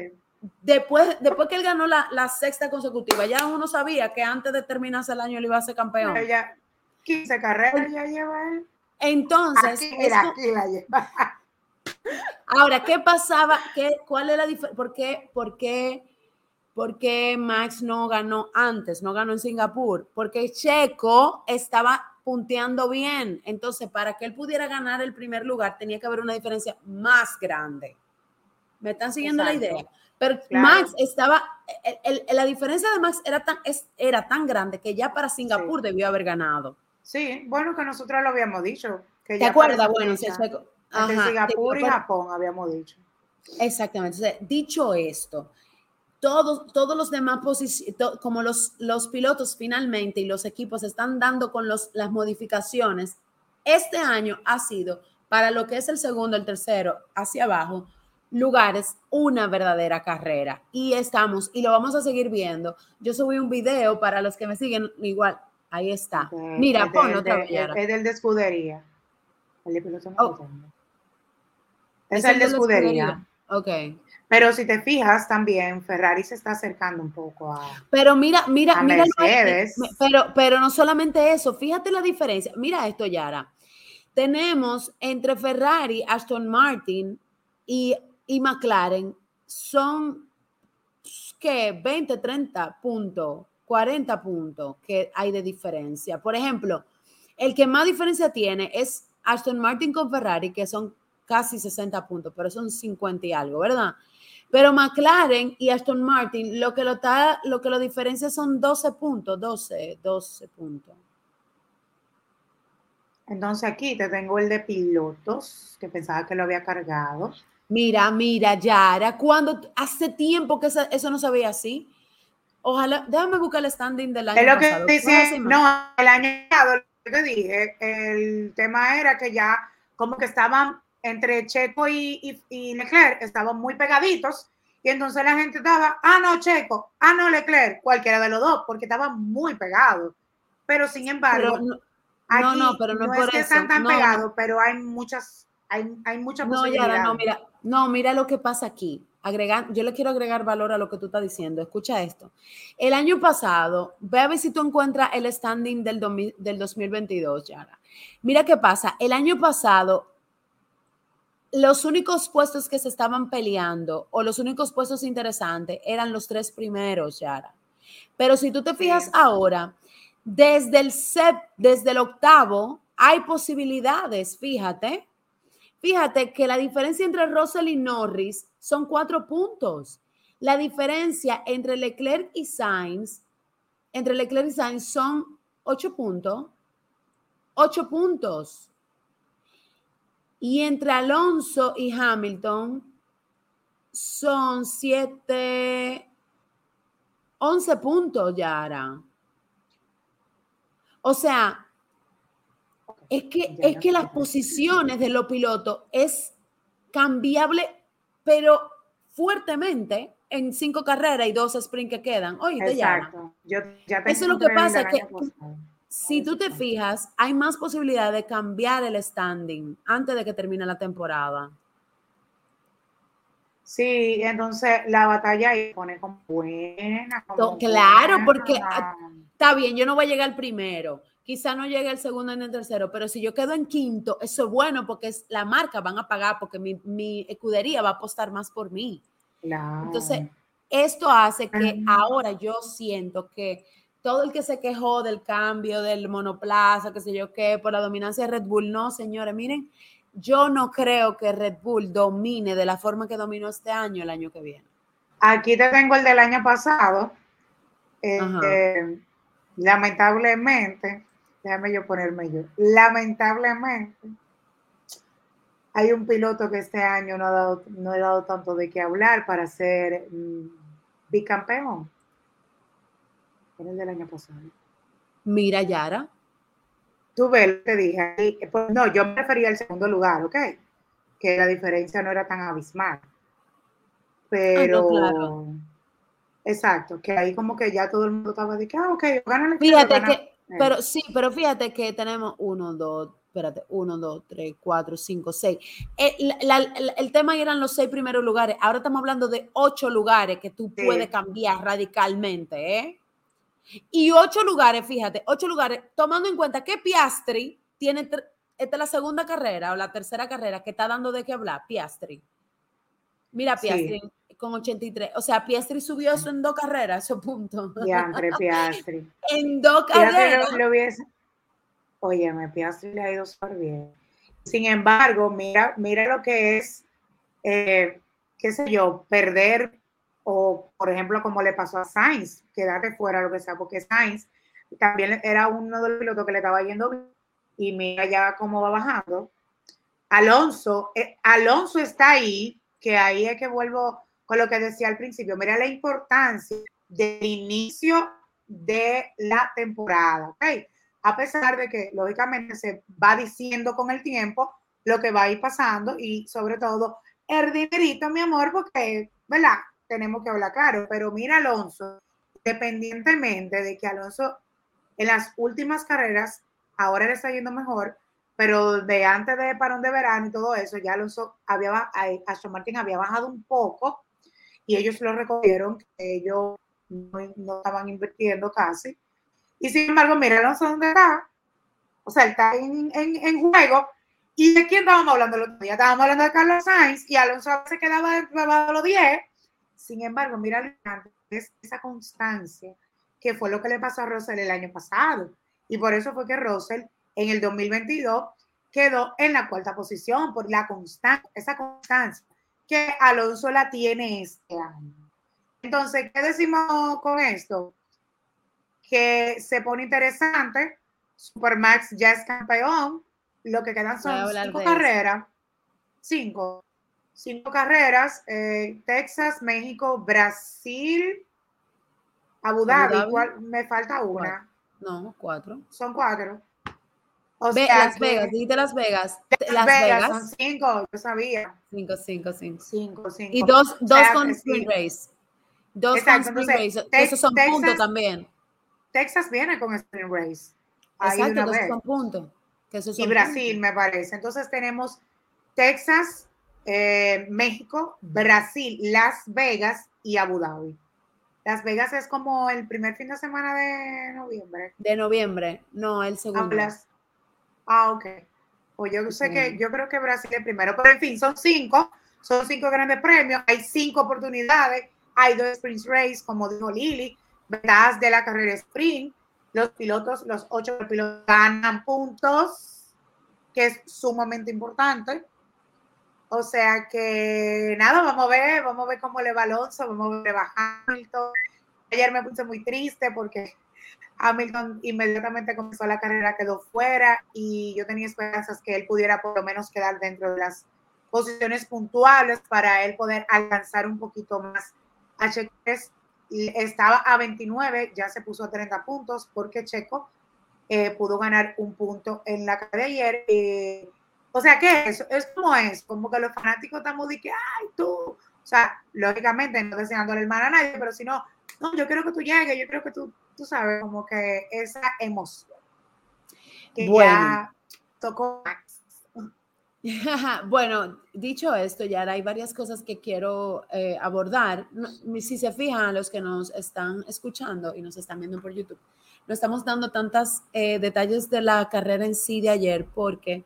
después, después que él ganó la, la, sexta consecutiva, ya uno sabía que antes de terminarse el año él iba a ser campeón. ya 15 carreras ya lleva él. Entonces, <laughs> ahora, ¿qué pasaba? ¿Qué, ¿Cuál es la diferencia? ¿Por qué, por, qué, ¿Por qué Max no ganó antes? No ganó en Singapur. Porque Checo estaba punteando bien. Entonces, para que él pudiera ganar el primer lugar, tenía que haber una diferencia más grande. ¿Me están siguiendo la idea? Pero Max estaba, la diferencia de Max era tan, era tan grande que ya para Singapur debió haber ganado. Sí, bueno, que nosotros lo habíamos dicho. Que ¿Te acuerdas? Bueno, Singapur y Japón habíamos dicho. Exactamente. Entonces, dicho esto, todos, todos los demás como los, los pilotos finalmente y los equipos están dando con los, las modificaciones, este año ha sido para lo que es el segundo, el tercero, hacia abajo, lugares, una verdadera carrera. Y estamos, y lo vamos a seguir viendo. Yo subí un video para los que me siguen, igual, Ahí está. Mira, ponlo otra vez. Es del de escudería. El de piloto oh. Es, el de escudería. Ok. Pero si te fijas también, Ferrari se está acercando un poco a. Pero mira, mira, mira. Pero, pero no solamente eso, fíjate la diferencia. Mira esto, Yara. Tenemos entre Ferrari, Aston Martin y, y McLaren, son que 20, 30 puntos 40 puntos que hay de diferencia. Por ejemplo, el que más diferencia tiene es Aston Martin con Ferrari, que son casi 60 puntos, pero son 50 y algo, ¿verdad? Pero McLaren y Aston Martin, lo que lo, está, lo, que lo diferencia son 12 puntos, 12, 12 puntos. Entonces aquí te tengo el de pilotos, que pensaba que lo había cargado. Mira, mira, Yara, cuando hace tiempo que eso no se veía así. Ojalá, déjame buscar el standing del año es lo que Dice, no, el año pasado, lo que dije, el tema era que ya como que estaban entre Checo y, y, Leclerc, estaban muy pegaditos, y entonces la gente estaba, ah, no, Checo, ah, no, Leclerc, cualquiera de los dos, porque estaban muy pegados. Pero sin embargo, no, aquí, no, pero no, es, que están tan pegados, pero hay muchas, hay, hay muchas posibilidades. no, mira, no, mira lo que pasa aquí agregar, yo le quiero agregar valor a lo que tú estás diciendo. Escucha esto. El año pasado, ve a ver si tú encuentras el standing del, del 2022, Yara. Mira qué pasa. El año pasado, los únicos puestos que se estaban peleando o los únicos puestos interesantes eran los tres primeros, Yara. Pero si tú te fijas ahora, desde el, set, desde el octavo hay posibilidades, fíjate. Fíjate que la diferencia entre Russell y Norris son cuatro puntos. La diferencia entre Leclerc y Sainz, entre Leclerc y Sainz son ocho puntos. Ocho puntos. Y entre Alonso y Hamilton son siete, once puntos, Yara. O sea, es que, es que las posiciones de los pilotos es cambiable pero fuertemente en cinco carreras y dos sprints que quedan. Oye, Exacto. Yo, ya Eso es lo que pasa, que si tú te fijas, hay más posibilidad de cambiar el standing antes de que termine la temporada. Sí, entonces la batalla ahí pone como buena. claro, porque está bien, yo no voy a llegar primero, quizá no llegue el segundo ni el tercero, pero si yo quedo en quinto, eso es bueno porque es, la marca van a pagar porque mi, mi escudería va a apostar más por mí. Entonces, esto hace que ahora yo siento que todo el que se quejó del cambio del monoplaza, qué sé yo qué, por la dominancia de Red Bull, no, señores, miren, yo no creo que Red Bull domine de la forma que dominó este año el año que viene. Aquí te tengo el del año pasado, eh, lamentablemente, déjame yo ponerme yo, lamentablemente, hay un piloto que este año no ha dado, no he dado tanto de qué hablar para ser mm, bicampeón. En el del año pasado. Mira, Yara. Tú ves lo que dije. Pues, no, yo me refería al segundo lugar, ¿ok? Que la diferencia no era tan abismal. Pero. claro. Exacto, que ahí como que ya todo el mundo estaba de que, ah, ok, gana el Fíjate que, pero sí, pero fíjate que tenemos uno, dos, espérate, uno, dos, tres, cuatro, cinco, seis. El, el, tema eran los seis primeros lugares. Ahora estamos hablando de ocho lugares que tú puedes cambiar radicalmente, ¿eh? Y ocho lugares, fíjate, ocho lugares, tomando en cuenta que Piastri tiene, esta es la segunda carrera o la tercera carrera que está dando de qué hablar, Piastri. Mira, Piastri con 83. O sea, Piastri subió eso en dos carreras, ese punto. Diantre, Piastri. <laughs> en dos carreras. Lo, Oye, me Piastri le ha ido súper bien. Sin embargo, mira, mira lo que es, eh, qué sé yo, perder o, por ejemplo, como le pasó a Sainz, quedarte fuera, lo que sea, porque Sainz también era uno de los pilotos que le estaba yendo bien y mira ya cómo va bajando. Alonso, eh, Alonso está ahí, que ahí es que vuelvo con lo que decía al principio. Mira la importancia del inicio de la temporada, ¿ok? A pesar de que, lógicamente, se va diciendo con el tiempo lo que va a ir pasando y, sobre todo, el dinerito, mi amor, porque, ¿verdad? Tenemos que hablar claro, pero mira Alonso, independientemente de que Alonso en las últimas carreras, ahora le está yendo mejor, pero de antes de parón de verano y todo eso, ya Alonso había, Aston Martin había bajado un poco y ellos lo recogieron, que ellos no, estaban invirtiendo casi. Y sin embargo, mira Alonso dónde está. O sea, él está en, en, juego. ¿Y de quién estábamos hablando el otro día? Estábamos hablando de Carlos Sainz y Alonso se quedaba debajo de los 10 sin embargo, mira esa constancia que fue lo que le pasó a Russell el año pasado. Y por eso fue que Russell en el 2022 quedó en la cuarta posición por la constancia, esa constancia que Alonso la tiene este año. Entonces, ¿qué decimos con esto? Que se pone interesante. Supermax ya es campeón. Lo que quedan son cinco carreras. Cinco cinco carreras, eh, Texas, México, Brasil, Abu Dhabi, me falta una. No, cuatro. Son cuatro. Las Vegas, dijiste Las Vegas. Las, Vegas, son cinco, yo sabía. Cinco, cinco, cinco. Cinco, cinco. Y dos, dos con Spring Race. Dos con Spring Race. esos son puntos también. Texas viene con Spring Race. Exacto, esos son puntos. y Brasil, me parece. Entonces tenemos Texas, eh, México, Brasil, Las Vegas y Abu Dhabi. Las Vegas es como el primer fin de semana de noviembre. De noviembre, no, el segundo. Ah, ok. Pues yo sé que yo creo que Brasil es primero, pero en fin, son cinco, son cinco grandes premios, hay cinco oportunidades, hay dos sprint race, como dijo Lili, verdad de la carrera sprint, los pilotos, los ocho pilotos ganan puntos, que es sumamente importante. O sea que nada, vamos a ver, vamos a ver cómo le va Alonso, vamos a ver va Hamilton. Ayer me puse muy triste porque Hamilton inmediatamente comenzó la carrera, quedó fuera y yo tenía esperanzas que él pudiera por lo menos quedar dentro de las posiciones puntuales para él poder alcanzar un poquito más a Checo. Estaba a 29, ya se puso a 30 puntos porque Checo eh, pudo ganar un punto en la carrera de ayer. Eh, o sea, ¿qué es? Es como es, como que los fanáticos estamos de que, ay, tú, o sea, lógicamente no deseándole el mal a nadie, pero si no, no, yo quiero que tú llegues, yo creo que tú, tú sabes, como que esa emoción que ya tocó <laughs> bueno, dicho esto, ya hay varias cosas que quiero eh, abordar. Si se fijan, los que nos están escuchando y nos están viendo por YouTube, no estamos dando tantos eh, detalles de la carrera en sí de ayer porque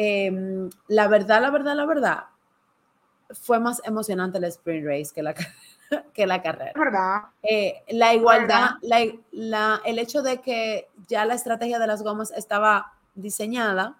Em, la verdad, la verdad, la verdad, fue más emocionante el sprint race que la, <laughs> que la carrera. ¿Verdad? Eh, la igualdad, la, el hecho de que ya la estrategia de las gomas estaba diseñada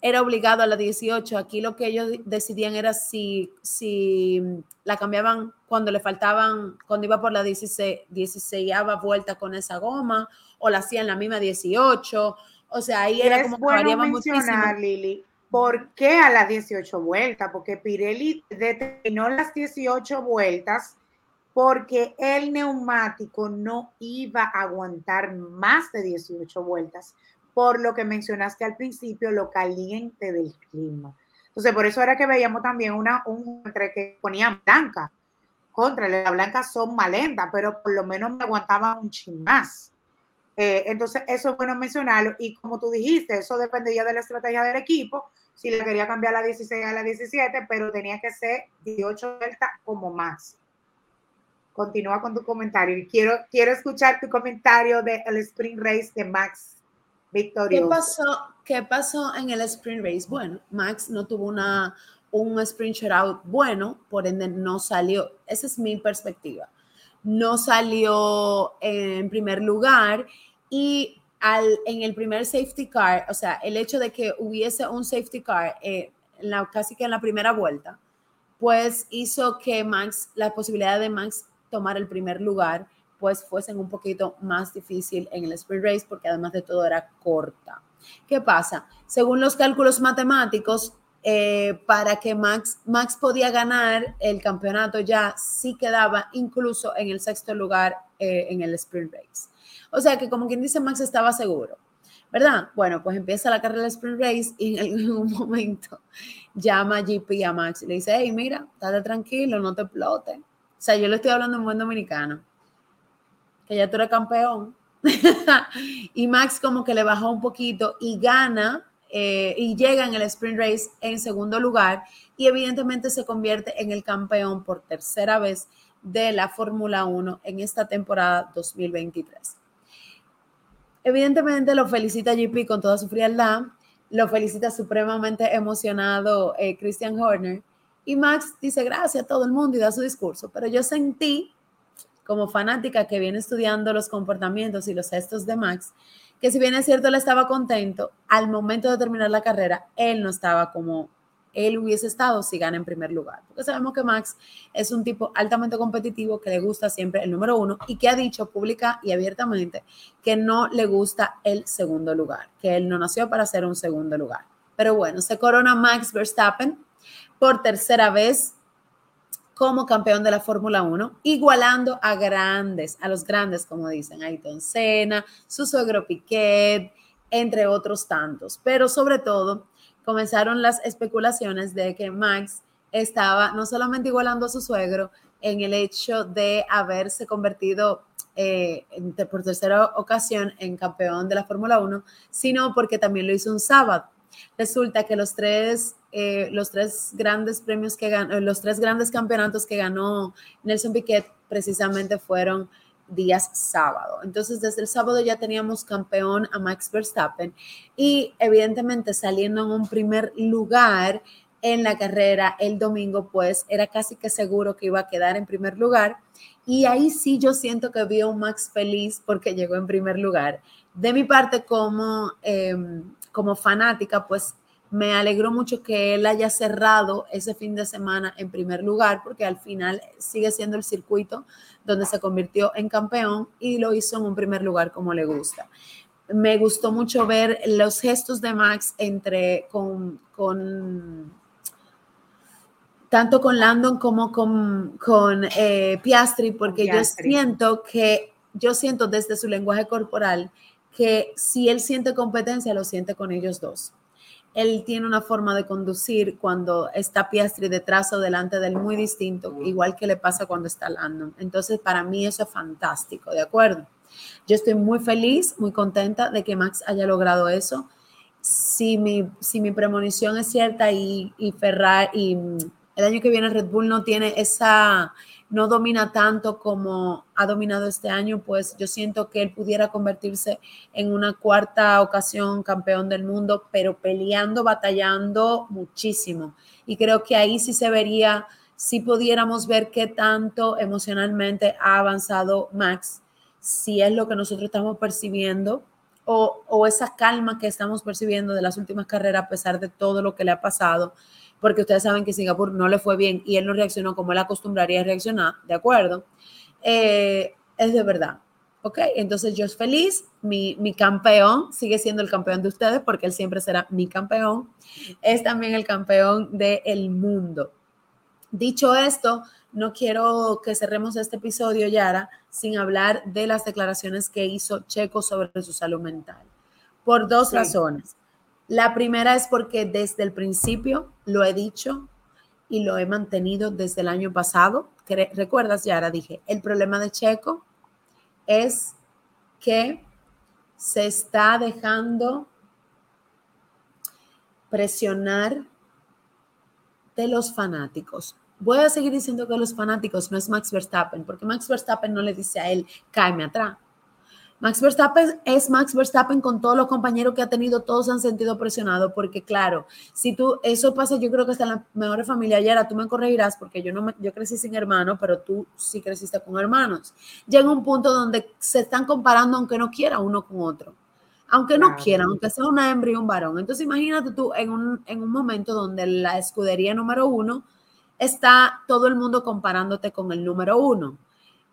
era obligado a la 18. Aquí lo que ellos decidían era si, si la cambiaban cuando le faltaban, cuando iba por la 16, 16 vuelta con esa goma, o la hacían la misma 18. O sea, ahí era como que variaba mencionar, Lili, ¿por qué a las 18 vueltas? Porque Pirelli determinó las 18 vueltas porque el neumático no iba a aguantar más de 18 vueltas por lo que mencionaste al principio, lo caliente del clima. Entonces, por eso era que veíamos también una, un entre que ponían blanca. Contra, las blancas son más lentas, pero por lo menos me aguantaban un chin más. Eh, entonces, eso es bueno mencionarlo. Y como tú dijiste, eso dependía de la estrategia del equipo. Si le quería cambiar la 16 a la 17, pero tenía que ser 18 vueltas como más. Continúa con tu comentario. Y quiero, quiero escuchar tu comentario del el Spring Race de Max ¿Qué pasó, ¿Qué pasó en el sprint race? Bueno, Max no tuvo una, un sprint shutout bueno, por ende no salió. Esa es mi perspectiva. No salió en primer lugar y al, en el primer safety car, o sea, el hecho de que hubiese un safety car eh, la, casi que en la primera vuelta, pues hizo que Max, la posibilidad de Max tomar el primer lugar pues fuesen un poquito más difícil en el sprint race porque además de todo era corta. ¿Qué pasa? Según los cálculos matemáticos, eh, para que Max, Max podía ganar el campeonato ya sí quedaba incluso en el sexto lugar eh, en el sprint race. O sea que como quien dice, Max estaba seguro, ¿verdad? Bueno, pues empieza la carrera del sprint race y en algún <laughs> momento llama a GP a Max y le dice, hey, mira, estate tranquilo, no te explote. O sea, yo le estoy hablando en buen dominicano que ya tú eres campeón. <laughs> y Max como que le bajó un poquito y gana eh, y llega en el sprint race en segundo lugar y evidentemente se convierte en el campeón por tercera vez de la Fórmula 1 en esta temporada 2023. Evidentemente lo felicita GP con toda su frialdad, lo felicita supremamente emocionado eh, Christian Horner y Max dice gracias a todo el mundo y da su discurso, pero yo sentí como fanática que viene estudiando los comportamientos y los gestos de Max, que si bien es cierto, él estaba contento, al momento de terminar la carrera, él no estaba como él hubiese estado si gana en primer lugar. Porque sabemos que Max es un tipo altamente competitivo que le gusta siempre el número uno y que ha dicho pública y abiertamente que no le gusta el segundo lugar, que él no nació para ser un segundo lugar. Pero bueno, se corona Max Verstappen por tercera vez como campeón de la Fórmula 1, igualando a grandes, a los grandes, como dicen, Ayrton Senna, su suegro Piquet, entre otros tantos. Pero sobre todo, comenzaron las especulaciones de que Max estaba no solamente igualando a su suegro en el hecho de haberse convertido eh, por tercera ocasión en campeón de la Fórmula 1, sino porque también lo hizo un sábado. Resulta que los tres eh, los tres grandes premios que ganó, eh, los tres grandes campeonatos que ganó Nelson Piquet precisamente fueron días sábado. Entonces, desde el sábado ya teníamos campeón a Max Verstappen y evidentemente saliendo en un primer lugar en la carrera el domingo, pues era casi que seguro que iba a quedar en primer lugar. Y ahí sí yo siento que vi a un Max feliz porque llegó en primer lugar. De mi parte, como, em, como fanática, pues me alegró mucho que él haya cerrado ese fin de semana en primer lugar, porque al final sigue siendo el circuito donde se convirtió en campeón y lo hizo en un primer lugar como le gusta. Me gustó mucho ver los gestos de Max entre con, con tanto con Landon como con, con eh, Piastri, porque yo siento que, yo siento desde su lenguaje corporal que si él siente competencia, lo siente con ellos dos él tiene una forma de conducir cuando está Piastri detrás o delante de él muy distinto, igual que le pasa cuando está Landon. Entonces, para mí eso es fantástico, ¿de acuerdo? Yo estoy muy feliz, muy contenta de que Max haya logrado eso. Si mi, si mi premonición es cierta y, y Ferrari y el año que viene Red Bull no tiene esa, no domina tanto como ha dominado este año, pues yo siento que él pudiera convertirse en una cuarta ocasión campeón del mundo, pero peleando, batallando muchísimo. Y creo que ahí sí se vería, si pudiéramos ver qué tanto emocionalmente ha avanzado Max, si es lo que nosotros estamos percibiendo o, esa calma que estamos percibiendo de las últimas carreras a pesar de todo lo que le ha pasado, porque ustedes saben que Singapur no le fue bien y él no reaccionó como él acostumbraría a reaccionar, ¿de acuerdo? Eh, es de verdad. ¿Ok? Entonces yo es feliz, mi, mi, campeón sigue siendo el campeón de ustedes porque él siempre será mi campeón, es también el campeón del mundo. Dicho esto, no quiero que cerremos este episodio, Yara, sin hablar de las declaraciones que hizo Checo sobre su salud mental. Por dos sí. razones. La primera es porque desde el principio lo he dicho y lo he mantenido desde el año pasado. ¿Recuerdas, Yara? Dije, el problema de Checo es que se está dejando presionar de los fanáticos. Voy a seguir diciendo que los fanáticos no es Max Verstappen, porque Max Verstappen no le dice a él, cáeme atrás. Max Verstappen es Max Verstappen con todos los compañeros que ha tenido, todos han sentido presionado, porque claro, si tú, eso pasa, yo creo que está en la mejor familia, Yara, tú me corregirás, porque yo no me, yo crecí sin hermanos, pero tú sí creciste con hermanos. Llega un punto donde se están comparando, aunque no quiera uno con otro, aunque no claro. quiera, aunque sea una hembra y un varón. Entonces imagínate tú en un, en un momento donde la escudería número uno está todo el mundo comparándote con el número uno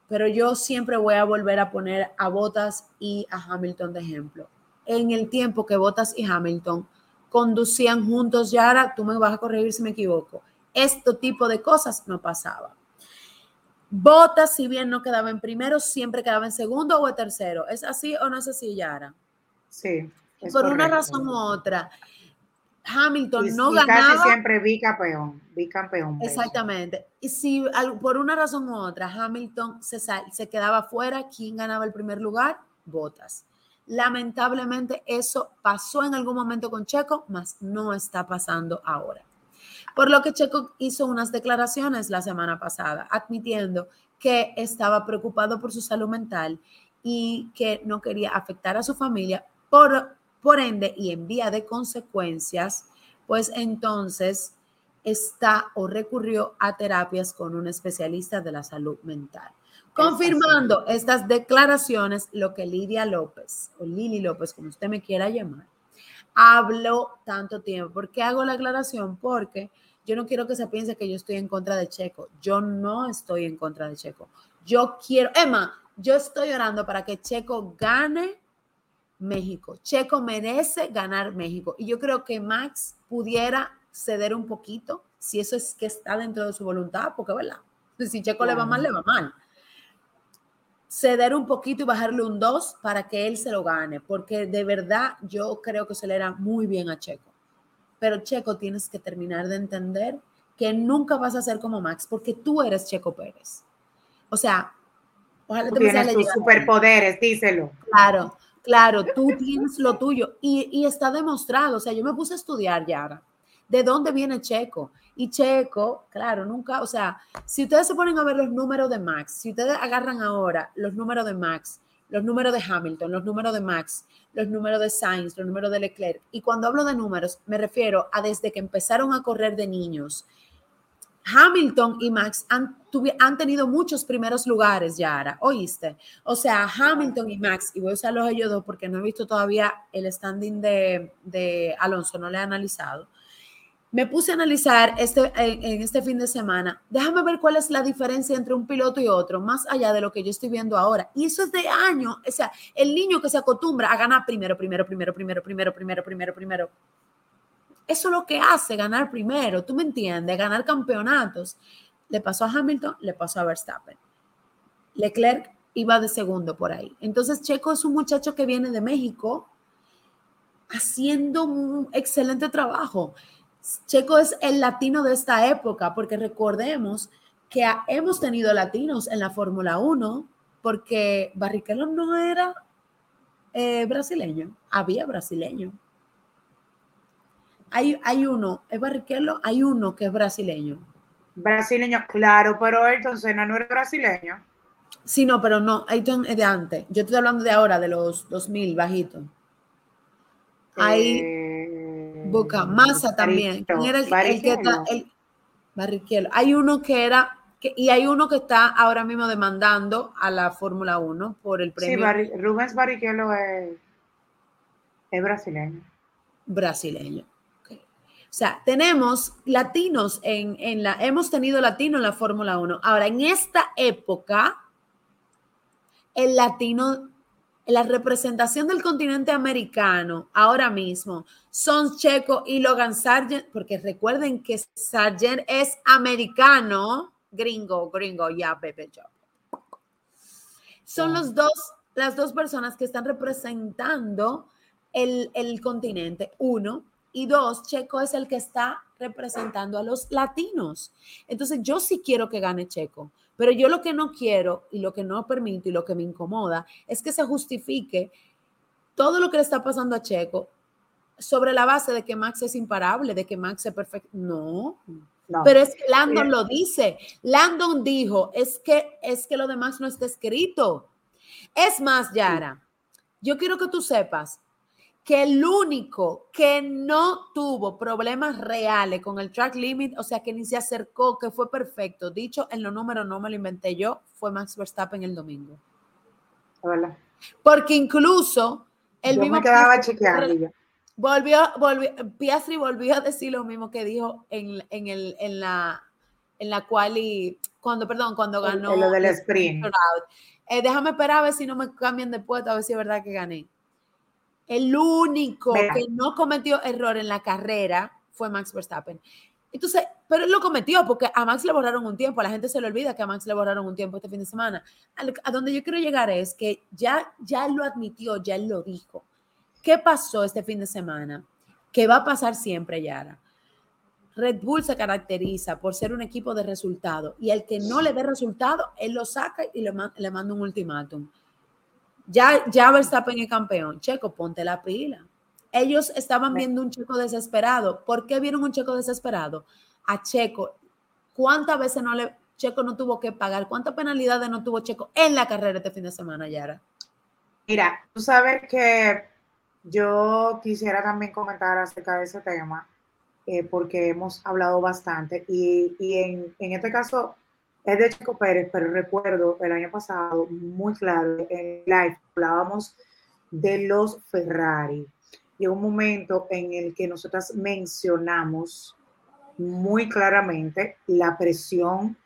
pero yo siempre voy a volver a poner a Bottas y a Hamilton de ejemplo. En el tiempo que Bottas y Hamilton conducían juntos, ya ahora tú me vas a corregir si me equivoco, este tipo de cosas no pasaba. Bottas, si bien no quedaba en primero, siempre quedaba en segundo o en tercero. ¿Es así o no es así, Yara? Sí. Por correcto. una razón u otra. Hamilton y, no y ganaba. Casi siempre bicampeón, bicampeón. Exactamente. Y si por una razón u otra Hamilton se, se quedaba fuera, ¿quién ganaba el primer lugar? Botas. Lamentablemente eso pasó en algún momento con Checo, mas no está pasando ahora. Por lo que Checo hizo unas declaraciones la semana pasada admitiendo que estaba preocupado por su salud mental y que no quería afectar a su familia por por ende, y en vía de consecuencias, pues entonces está o recurrió a terapias con un especialista de la salud mental. Confirmando estas declaraciones, lo que Lidia López, o Lili López, como usted me quiera llamar, habló tanto tiempo. ¿Por qué hago la aclaración? Porque yo no quiero que se piense que yo estoy en contra de Checo. Yo no estoy en contra de Checo. Yo quiero, Emma, yo estoy orando para que Checo gane México. Checo merece ganar México. Y yo creo que Max pudiera ceder un poquito, si eso es que está dentro de su voluntad, porque, ¿verdad? Si Checo le va mal, le va mal. Ceder un poquito y bajarle un 2 para que él se lo gane, porque de verdad yo creo que se le era muy bien a Checo. Pero Checo tienes que terminar de entender que nunca vas a ser como Max, porque tú eres Checo Pérez. O sea, ojalá te tienes tus superpoderes, díselo. Claro, Claro, tú tienes lo tuyo y, está demostrado. O sea, yo me puse a estudiar, Yara, de dónde viene Checo. Y Checo, claro, nunca, o sea, si ustedes se ponen a ver los números de Max, si ustedes agarran ahora los números de Max, los números de Hamilton, los números de Max, los números de Sainz, los números de Leclerc, y cuando hablo de números, me refiero a desde que empezaron a correr de niños Hamilton y Max han, han, tenido muchos primeros lugares, Yara, ¿oíste? O sea, Hamilton y Max, y voy a usarlos ellos dos porque no he visto todavía el standing de, de Alonso, no lo he analizado. Me puse a analizar este, en, este fin de semana. Déjame ver cuál es la diferencia entre un piloto y otro, más allá de lo que yo estoy viendo ahora. Y eso es de año. O sea, el niño que se acostumbra a ganar primero, primero, primero, primero, primero, primero, primero, primero, eso es lo que hace ganar primero, tú me entiendes, ganar campeonatos. Le pasó a Hamilton, le pasó a Verstappen. Leclerc iba de segundo por ahí. Entonces Checo es un muchacho que viene de México haciendo un excelente trabajo. Checo es el latino de esta época, porque recordemos que hemos tenido latinos en la Fórmula 1, porque Barrichello no era eh, brasileño, había brasileño. Hay, hay uno, es Barrichello, hay uno que es brasileño. Brasileño, claro, pero Ayrton Senna no era brasileño. Sí, no, pero no, Ayrton es de antes. Yo estoy hablando de ahora, de los 2000, bajito. Hay eh, Boca, Massa también. ¿Quién era el, el que está? El, Barrichello. Hay uno que era, que, y hay uno que está ahora mismo demandando a la Fórmula 1 por el premio. Sí, Rubens Barrichello es Es brasileño. Brasileño. O sea, tenemos latinos en, en la, hemos tenido latinos en la Fórmula 1. Ahora, en esta época, el latino, la representación del continente americano ahora mismo son Checo y Logan Sargent, porque recuerden que Sargent es americano, gringo, gringo, ya, bebé, job. Son los dos, las dos personas que están representando el, el continente. Uno, y dos, Checo es el que está representando a los latinos. Entonces, yo sí quiero que gane Checo, pero yo lo que no quiero y lo que no permito y lo que me incomoda es que se justifique todo lo que le está pasando a Checo sobre la base de que Max es imparable, de que Max es perfecto. No. Pero es que Landon lo dice. Landon dijo, es que es que lo de Max no está escrito. Es más, Yara, yo quiero que tú sepas que el único que no tuvo problemas reales con el track limit, o sea, que ni se acercó, que fue perfecto, dicho en los números, no me lo inventé yo, fue Max Verstappen el domingo. Hola. Porque incluso el yo mismo me quedaba chequeando Volvió, volvió, Piastri volvió a decir lo mismo que dijo en, en, el, en la en la cual y cuando, perdón, cuando ganó. En lo del sprint. Eh, déjame esperar a ver si no me cambian de puesto, a ver si es verdad que gané. El único que no cometió error en la carrera fue Max Verstappen. Entonces, pero él lo cometió porque a Max le borraron un tiempo. A la gente se le olvida que a Max le borraron un tiempo este fin de semana. A, donde yo quiero llegar es que ya, ya lo admitió, ya él lo dijo. ¿Qué pasó este fin de semana? ¿Qué va a pasar siempre, Yara? Red Bull se caracteriza por ser un equipo de resultado y el que no le dé resultado, él lo saca y le, le manda un ultimátum. Ya, ya Verstappen es campeón. Checo, ponte la pila. Ellos estaban viendo un Checo desesperado. ¿Por qué vieron un Checo desesperado? A Checo, ¿cuántas veces no le, Checo no tuvo que pagar? ¿Cuántas penalidades no tuvo Checo en la carrera este fin de semana, Yara? Mira, tú sabes que yo quisiera también comentar acerca de ese tema, eh, porque hemos hablado bastante y, y en, en, este caso es de Chico Pérez, pero recuerdo el año pasado muy claro en live hablábamos de los Ferrari. Y un momento en el que nosotras mencionamos muy claramente la presión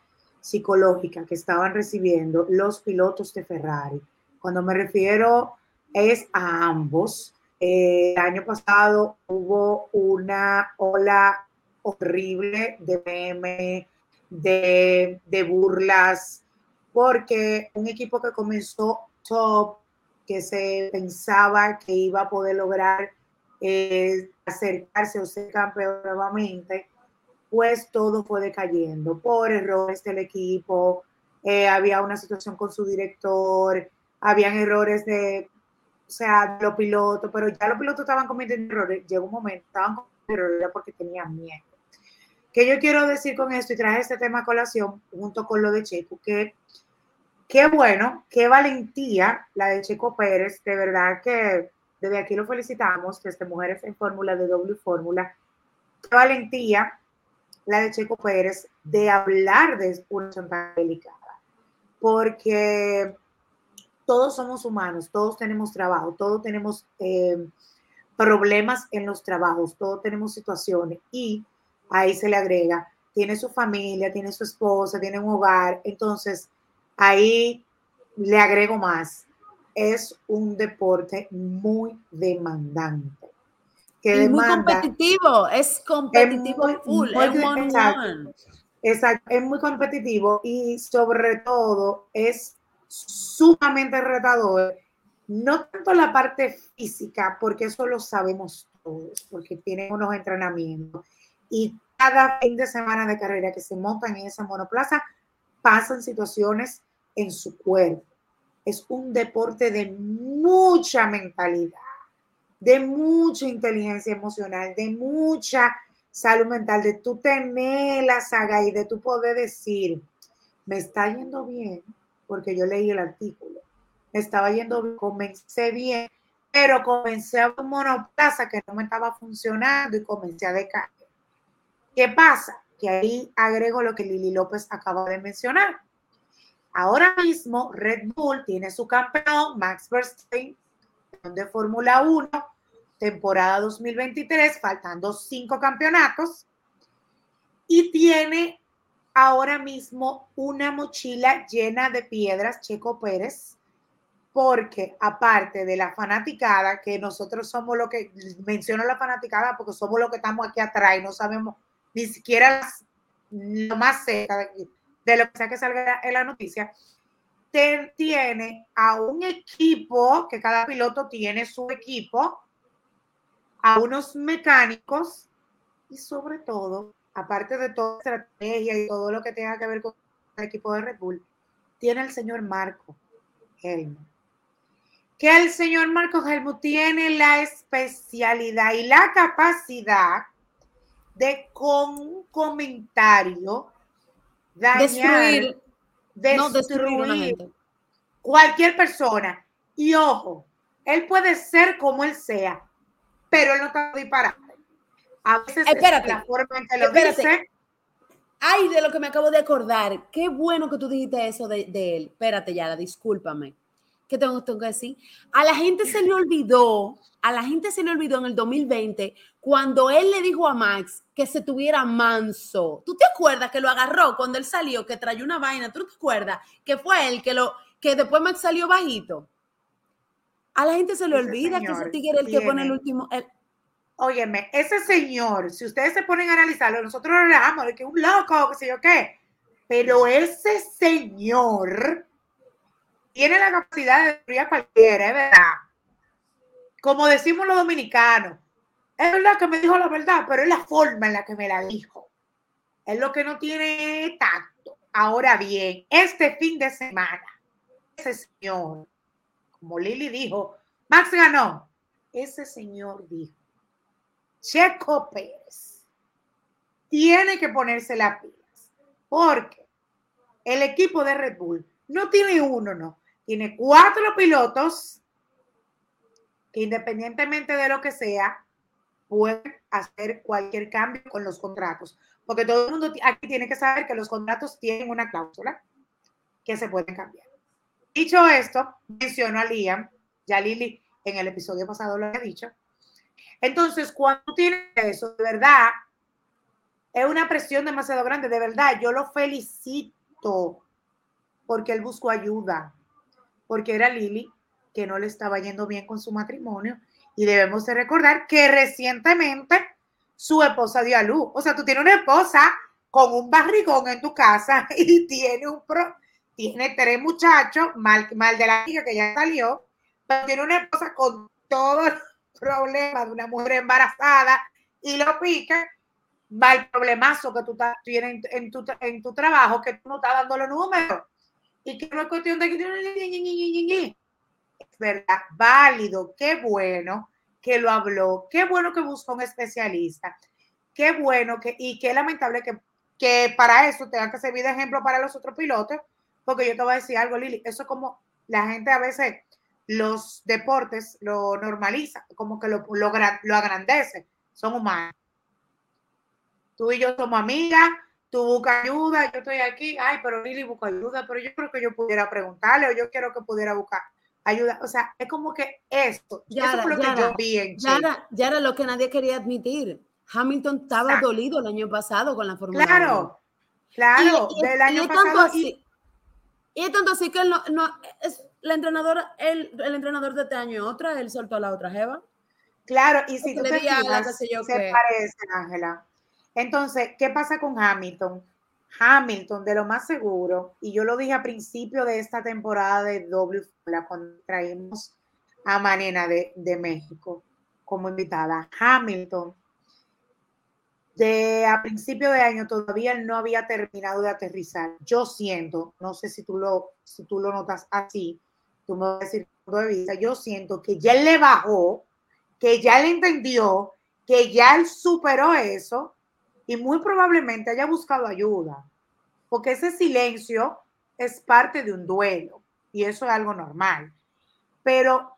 psicológica que estaban recibiendo los pilotos de Ferrari. Cuando me refiero es a ambos. el año pasado hubo una ola horrible de meme, de, burlas, porque un equipo que comenzó top, que se pensaba que iba a poder lograr eh, acercarse o ser campeón nuevamente, pues todo fue decayendo por errores del equipo, eh, había una situación con su director, habían errores de, o sea, los pilotos, pero ya los pilotos estaban cometiendo errores, llegó un momento, estaban cometiendo errores porque tenían miedo. ¿Qué yo quiero decir con esto y traje este tema a colación junto con lo de Checo? Que qué bueno, qué valentía la de Checo Pérez, de verdad que desde aquí lo felicitamos, desde Mujeres en Fórmula de W Fórmula, qué valentía la de Checo Pérez de hablar de una tan delicada, porque todos somos humanos, todos tenemos trabajo, todos tenemos eh, problemas en los trabajos, todos tenemos situaciones y ahí se le agrega, tiene su familia, tiene su esposa, tiene un hogar, entonces ahí le agrego más. Es un deporte muy demandante. Que muy competitivo, es competitivo es full, es, es muy competitivo y sobre todo es sumamente retador, no tanto la parte física, porque eso lo sabemos todos, porque tienen unos entrenamientos, y cada fin de semana de carrera que se montan en esa monoplaza pasan situaciones en su cuerpo. Es un deporte de mucha mentalidad, de mucha inteligencia emocional, de mucha salud mental, de tú tener la saga y de tú poder decir, me está yendo bien, porque yo leí el artículo, me estaba yendo bien, comencé bien, pero comencé a un monoplaza que no me estaba funcionando y comencé a decaer. ¿Qué pasa? Que ahí agrego lo que Lili López acaba de mencionar. Ahora mismo Red Bull tiene su campeón, Max Verstappen, de Fórmula 1, temporada 2023, faltando cinco campeonatos, y tiene ahora mismo una mochila llena de piedras, Checo Pérez, porque aparte de la fanaticada, que nosotros somos lo que, menciono la fanaticada porque somos lo que estamos aquí atrás y no sabemos ni siquiera lo más cerca de, lo que sea que salga en la noticia, tiene a un equipo, que cada piloto tiene su equipo, a unos mecánicos y sobre todo, aparte de toda estrategia y todo lo que tenga que ver con el equipo de Red Bull, tiene el señor Marco Helmut. Que el señor Marco Helmut tiene la especialidad y la capacidad de con un comentario dañar, destruir, destruir, no destruir cualquier persona. Y ojo, él puede ser como él sea, pero él no está disparando. A veces espérate, la forma en que lo dice. Ay, de lo que me acabo de acordar. Qué bueno que tú dijiste eso de, él. Espérate, Yara, discúlpame. ¿Qué tengo, tengo que decir? A la gente se le olvidó, a la gente se le olvidó en el 2020 cuando él le dijo a Max que se tuviera manso. ¿Tú te acuerdas que lo agarró cuando él salió, que trayó una vaina? ¿Tú te acuerdas que fue él que lo, que después Max salió bajito? A la gente se le olvida que ese tigre es el que pone el último. Óyeme, ese señor, si ustedes se ponen a analizarlo, nosotros lo de que un loco, qué sé yo qué, pero ese señor tiene la capacidad de destruir a cualquiera, es verdad. Como decimos los dominicanos, es verdad que me dijo la verdad, pero es la forma en la que me la dijo. Es lo que no tiene tacto. Ahora bien, este fin de semana, ese señor como Lili dijo, Max ganó. Ese señor dijo, Checo Pérez tiene que ponerse las pilas, porque el equipo de Red Bull no tiene uno, no, tiene cuatro pilotos que independientemente de lo que sea, pueden hacer cualquier cambio con los contratos. Porque todo el mundo aquí tiene que saber que los contratos tienen una cláusula que se pueden cambiar. Dicho esto, menciono a Liam, ya Lili en el episodio pasado lo había dicho. Entonces, cuando tienes eso, de verdad, es una presión demasiado grande, de verdad, yo lo felicito porque él buscó ayuda, porque era Lili que no le estaba yendo bien con su matrimonio y debemos de recordar que recientemente su esposa dio a luz. O sea, tú tienes una esposa con un barrigón en tu casa <laughs> y tiene un, pro, tiene tres muchachos, mal, mal de la hija que ya salió, pero tiene una esposa con todos los problemas de una mujer embarazada y lo pica, mal problemazo que tú tienes en, tu, en tu trabajo, que tú no estás dando los números y que no es cuestión de que es verdad, válido, qué bueno que lo habló, qué bueno que buscó un especialista, qué bueno que, y qué lamentable que, que para eso tenga que servir de ejemplo para los otros pilotos, porque yo te voy a decir algo, Lili, eso es como la gente a veces los deportes lo normaliza, como que lo, lo, lo agrandece, son humanos. Tú y yo somos amigas, tú buscas ayuda, yo estoy aquí, ay, pero Lili busca ayuda, pero yo creo que yo pudiera preguntarle o yo quiero que pudiera buscar ayuda. O sea, es como que esto, ya eso es lo que yo vi en ya era lo que nadie quería admitir. Hamilton estaba dolido el año pasado con la Fórmula Claro, claro, del año pasado. Y tanto así que él no, no es la entrenadora, el, el entrenador de este año otra, él soltó a la otra Jeva. Claro, y si tú te fijas, se parece, Ángela. Entonces, ¿qué pasa con Hamilton? Hamilton, de lo más seguro, y yo lo dije a principio de esta temporada de doble cuando traímos a Manena de, México como invitada. Hamilton de a principio de año todavía no había terminado de aterrizar. Yo siento, no sé si tú lo, si tú lo notas así, tú me vas a decir de vista, yo siento que ya él le bajó, que ya él entendió, que ya él superó eso y muy probablemente haya buscado ayuda, porque ese silencio es parte de un duelo y eso es algo normal. Pero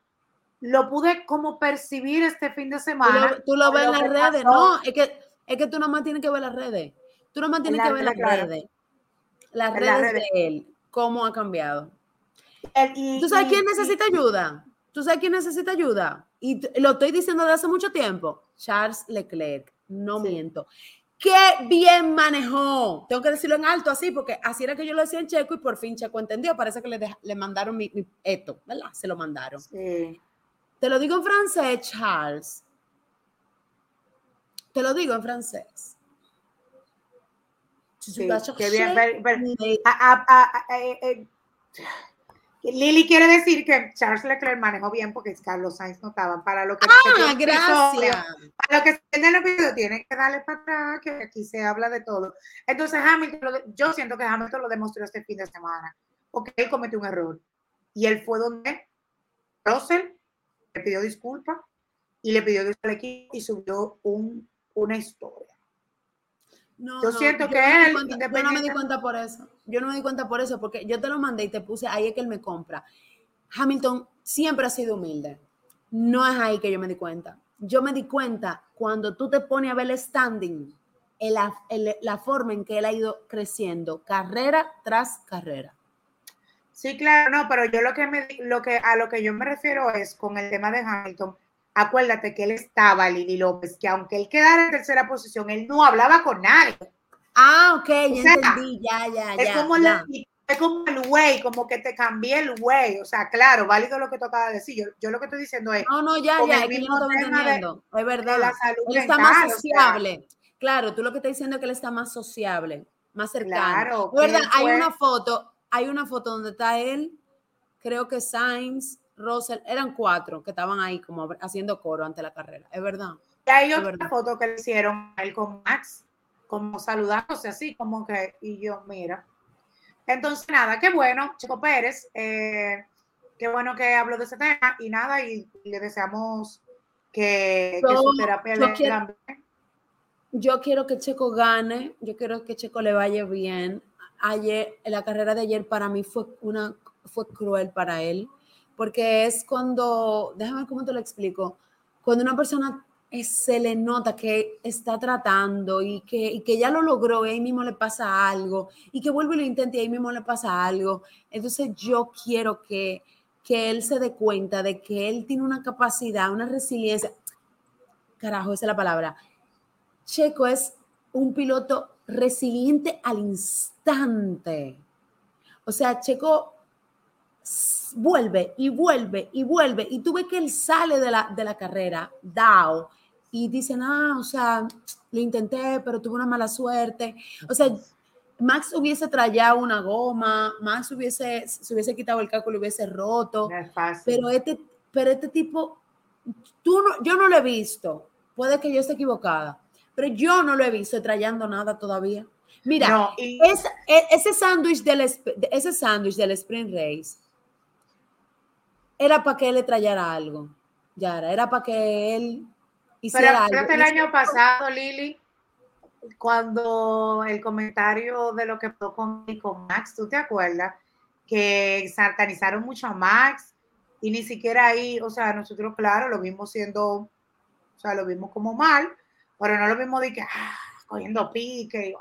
lo pude como percibir este fin de semana. Tú lo, ves en las redes, ¿no? Es que es que tú nomás tienes que ver las redes. Tú nomás tienes que ver las redes. Las redes, de él, cómo ha cambiado. ¿Tú sabes quién necesita ayuda? ¿Tú sabes quién necesita ayuda? y lo estoy diciendo desde hace mucho tiempo, Charles Leclerc, no miento. Qué bien manejó. Tengo que decirlo en alto así, porque así era que yo lo decía en checo y por fin Checo entendió. Parece que le, le mandaron mi, esto, ¿verdad? Se lo mandaron. Sí. Te lo digo en francés, Charles. Te lo digo en francés. Sí, qué bien. Lili quiere decir que Charles Leclerc manejó bien porque Carlos Sainz no estaba. Para lo que ah, gracias. para lo que se que darle para atrás, que aquí se habla de todo. Entonces, Hamilton, yo siento que Hamilton lo demostró este fin de semana, porque él cometió un error. Y él fue donde Russell le pidió disculpas y le pidió disculpas al equipo y subió un, una historia. No, yo siento que él. yo no me di cuenta por eso. Yo no me di cuenta por eso, porque yo te lo mandé y te puse ahí es que él me compra. Hamilton siempre ha sido humilde. No es ahí que yo me di cuenta. Yo me di cuenta cuando tú te pones a ver el standing, la, la forma en que él ha ido creciendo, carrera tras carrera. Sí, claro, no, pero yo lo que me lo que a lo que yo me refiero es con el tema de Hamilton acuérdate que él estaba, Lili López, que aunque él quedara en tercera posición, él no hablaba con nadie. Ah, ok, ya entendí, ya, ya, es Como es como el güey, como que te cambié el güey. O sea, claro, válido lo que tocaba decir. Yo, yo lo que estoy diciendo es. No, no, ya, ya, es que yo no estoy entendiendo. es verdad. él está más sociable. claro, tú lo que estás diciendo es que él está más sociable, más cercano. Claro. Es verdad, hay una foto, hay una foto donde está él, creo que Sainz, Russell, eran cuatro que estaban ahí como haciendo coro ante la carrera, es verdad. Y hay otra foto que le hicieron a él con Max, como saludándose así, como que, y yo, mira. Entonces, nada, qué bueno, Chico Pérez, eh, qué bueno que habló de ese tema y nada, y, le deseamos que, su terapia le quiero, Yo quiero que Checo gane, yo quiero que Checo le vaya bien. Ayer, la carrera de ayer para mí fue una fue cruel para él porque es cuando, déjame ver cómo te lo explico, cuando una persona se le nota que está tratando y que, y que ya lo logró y ahí mismo le pasa algo y que vuelve y lo intenta y ahí mismo le pasa algo. Entonces yo quiero que, que él se dé cuenta de que él tiene una capacidad, una resiliencia. Carajo, esa es la palabra. Checo es un piloto resiliente al instante. O sea, Checo vuelve y vuelve y vuelve. Y tú ves que él sale de la, de la carrera, DAO, y dice, ah, o sea, lo intenté, pero tuve una mala suerte. O sea, Max hubiese trayado una goma, Max hubiese, se hubiese quitado el cálculo hubiese roto. pero este, pero este tipo, tú no, yo no lo he visto. Puede que yo esté equivocada, pero yo no lo he visto trayendo nada todavía. Mira, e, ese sándwich del, ese sándwich del Sprint Race era para que él le trayera algo, Yara, era para que él hiciera Pero algo. el año pasado, Lili, cuando el comentario de lo que pasó con, con Max, ¿tú te acuerdas? Que satanizaron mucho a Max y ni siquiera ahí, o sea, nosotros, claro, lo vimos siendo, o sea, lo vimos como mal, pero no lo vimos de que, ah, cogiendo pique,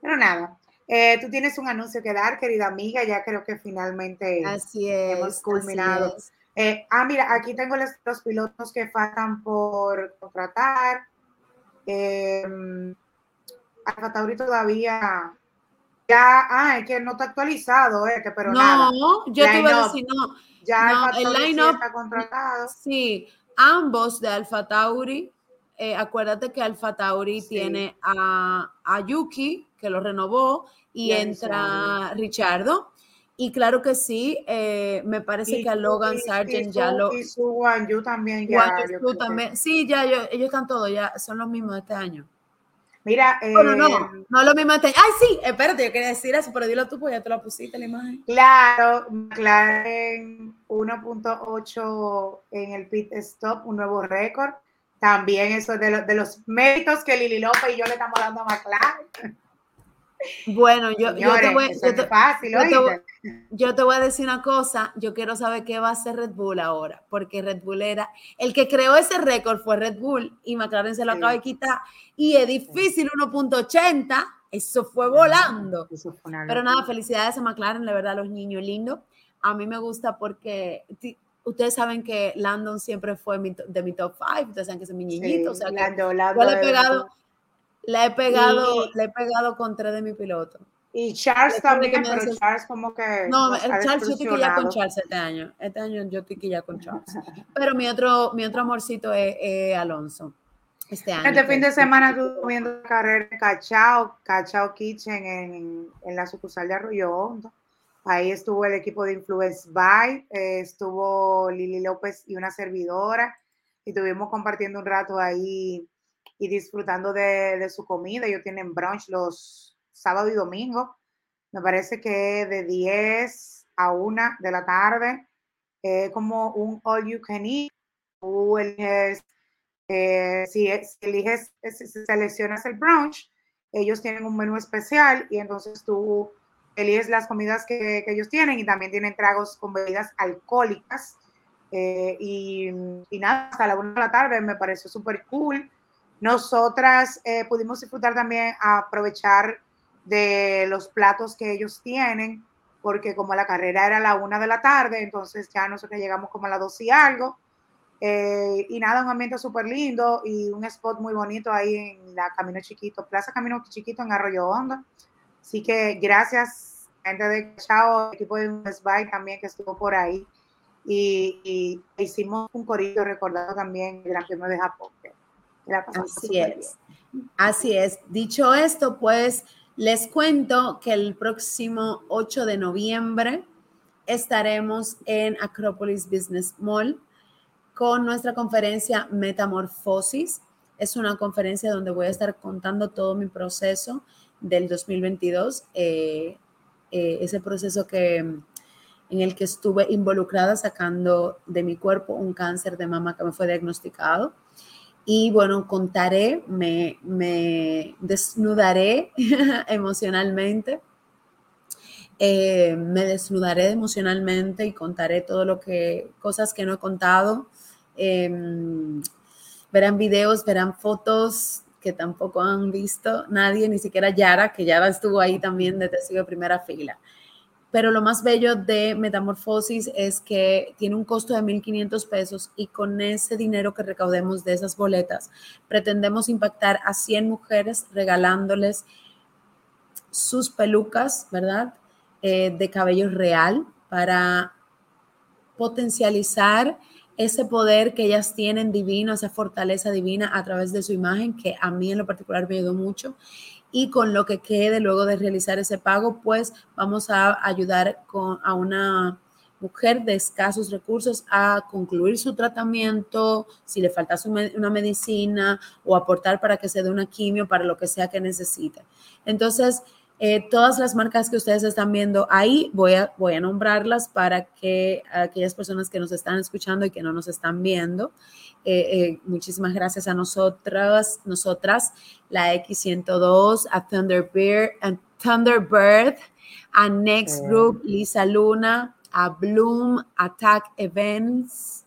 pero nada, eh, tú tienes un anuncio que dar, querida amiga, ya creo que finalmente así es, hemos culminado. Eh, ah, mira, aquí tengo los, pilotos que faltan por contratar. Eh, Alfa Tauri todavía ya, ah, es que no está actualizado, eh, que, pero no, yo te iba a decir, no, ya el line está contratado. Sí, ambos de Alfa Tauri, eh, acuérdate que Alfa Tauri tiene a, a Yuki, que lo renovó, y, entra Richardo. Y claro que sí, eh, me parece que a Logan Sargent ya lo. Y su Yu también ya. también. Sí, ya ellos, están todos, ya son los mismos de este año. Mira, no, no, eh, no lo mismo este. Ay, sí, espérate, yo quería decir eso, pero dilo tú, pues ya te lo pusiste la imagen. Claro, McLaren 1.8 en el pit stop, un nuevo récord. También eso de, de los méritos que Lili López y yo le estamos dando a McLaren. Bueno, yo, yo, te voy, yo, te, voy, a decir una cosa, yo quiero saber qué va a hacer Red Bull ahora, porque Red Bull era, el que creó ese récord fue Red Bull y McLaren se lo acaba de quitar y es difícil 1.80, eso fue volando. Pero nada, felicidades a McLaren, la verdad, los niños lindos. A mí me gusta porque ustedes saben que Landon siempre fue de mi top five, ustedes saben que es mi niñito, o sea, que yo le he pegado, le he pegado, le he pegado con tres de mi piloto. Y Charles también, pero Charles como que... No, Charles yo estoy ya con Charles este año. Este año yo estoy ya con Charles. Pero mi otro, mi otro amorcito es, Alonso. Este año. Este fin de semana estuve viendo la carrera de Cachao, Cachao Kitchen en, en la sucursal de Arroyo Hondo. Ahí estuvo el equipo de Influence By, eh, estuvo Lili López y una servidora, y estuvimos compartiendo un rato ahí y disfrutando de, de su comida. Ellos tienen brunch los sábado y domingo. Me parece que de 10 a 1 de la tarde, eh, como un all you can eat. Tú eliges, eh, si, eliges, si seleccionas el brunch, ellos tienen un menú especial y entonces tú eliges las comidas que, ellos tienen y también tienen tragos con bebidas alcohólicas. Eh, y, y, nada, hasta la 1 de la tarde me pareció súper cool. Nosotras pudimos disfrutar también, aprovechar de los platos que ellos tienen, porque como la carrera era a la una de la tarde, entonces ya nosotros llegamos como a las dos y algo. Eh, y nada, un ambiente súper lindo y un spot muy bonito ahí en la Camino Chiquito, Plaza Camino Chiquito en Arroyo Hondo. Así que gracias, gente de Chao, equipo de Best también que estuvo por ahí. Y, hicimos un corito recordado también el Gran Premio de Japón. Así es. Así es. Dicho esto, pues les cuento que el próximo 8 de noviembre estaremos en Acropolis Business Mall con nuestra conferencia Metamorfosis. Es una conferencia donde voy a estar contando todo mi proceso del 2022, eh, eh, ese proceso que, en el que estuve involucrada sacando de mi cuerpo un cáncer de mama que me fue diagnosticado. Y bueno, contaré, me, me desnudaré <laughs> emocionalmente. Eh, me desnudaré emocionalmente y contaré todo lo que, cosas que no he contado. Em, verán videos, verán fotos que tampoco han visto nadie, ni siquiera Yara, que Yara estuvo ahí también de testigo de primera fila. Pero lo más bello de Metamorfosis es que tiene un costo de 1.500 pesos y con ese dinero que recaudemos de esas boletas, pretendemos impactar a 100 mujeres regalándoles sus pelucas, ¿verdad? Eh, de cabello real para potencializar ese poder que ellas tienen divino, esa fortaleza divina a través de su imagen, que a mí en lo particular me ayudó mucho y con lo que quede luego de realizar ese pago, pues vamos a ayudar con, a una mujer de escasos recursos a concluir su tratamiento, si le falta una medicina o aportar para que se dé una quimio, para lo que sea que necesite. Entonces, eh, todas las marcas que ustedes están viendo ahí, voy a, voy a nombrarlas para que aquellas personas que nos están escuchando y que no nos están viendo, eh, eh, muchísimas gracias a nosotras, nosotras, la X102, a Thunderbird, a, Thunderbird, a Next Group, Lisa Luna, a Bloom, Attack Events,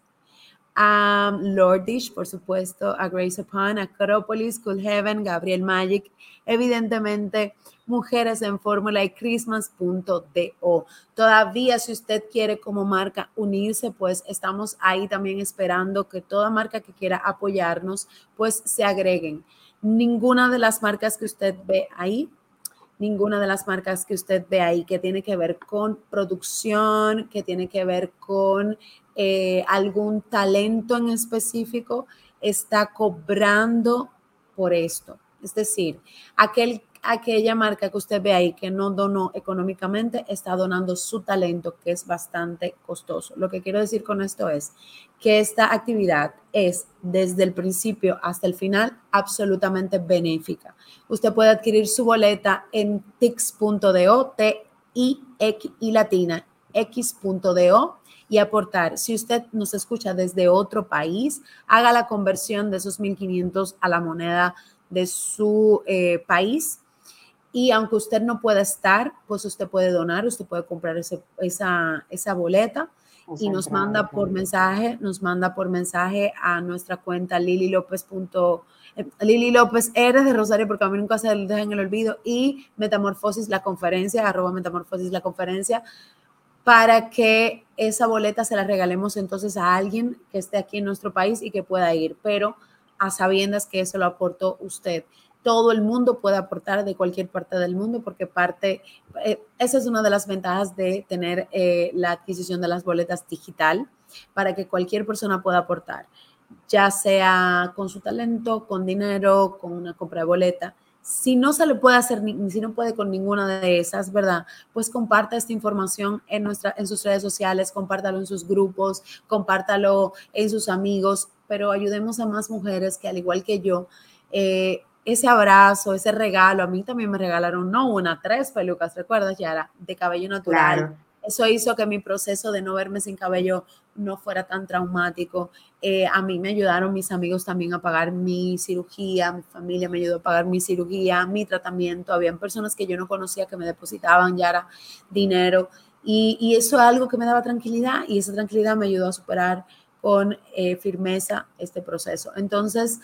a Lordish, por supuesto, a Grace Upon, Acropolis, Cool Heaven, Gabriel Magic, evidentemente Mujeres en Fórmula y Christmas.do. Todavía si usted quiere como marca unirse, pues estamos ahí también esperando que toda marca que quiera apoyarnos, pues se agreguen. Ninguna de las marcas que usted ve ahí ninguna de las marcas que usted ve ahí que tiene que ver con producción, que tiene que ver con eh, algún talento en específico, está cobrando por esto. Es decir, aquel aquella marca que usted ve ahí que no donó económicamente, está donando su talento, que es bastante costoso. Lo que quiero decir con esto es que esta actividad es desde el principio hasta el final absolutamente benéfica. Usted puede adquirir su boleta en tix.do, T I X y latina, x.do y aportar. Si usted nos escucha desde otro país, haga la conversión de esos 1.500 a la moneda de su eh, país y aunque usted no pueda estar, pues usted puede donar, usted puede comprar esa, esa boleta y nos manda por mensaje, nos manda por mensaje a nuestra cuenta Lili López. Eh, Lili López R de Rosario, porque a mí nunca se deja en el olvido, y Metamorfosis la conferencia, arroba Metamorfosis la conferencia, para que esa boleta se la regalemos entonces a alguien que esté aquí en nuestro país y que pueda ir, pero a sabiendas que eso lo aportó usted. Todo el mundo puede aportar de cualquier parte del mundo porque parte, eh, esa es una de las ventajas de tener eh, la adquisición de las boletas digital para que cualquier persona pueda aportar, ya sea con su talento, con dinero, con una compra de boleta si no se le puede hacer, si no puede con ninguna de esas, ¿verdad? Pues comparta esta información en, nuestra, en sus redes sociales, compártalo en sus grupos, compártalo en sus amigos, pero ayudemos a más mujeres que al igual que yo, eh, ese abrazo, ese regalo, a mí también me regalaron, no una, tres pelucas, ¿recuerdas, Yara? De cabello natural. Eso hizo que mi proceso de no verme sin cabello no fuera tan traumático. Eh, a mí me ayudaron mis amigos también a pagar mi cirugía, mi familia me ayudó a pagar mi cirugía, mi tratamiento. Habían personas que yo no conocía que me depositaban ya dinero y, eso es algo que me daba tranquilidad y esa tranquilidad me ayudó a superar con eh, firmeza este proceso. Entonces,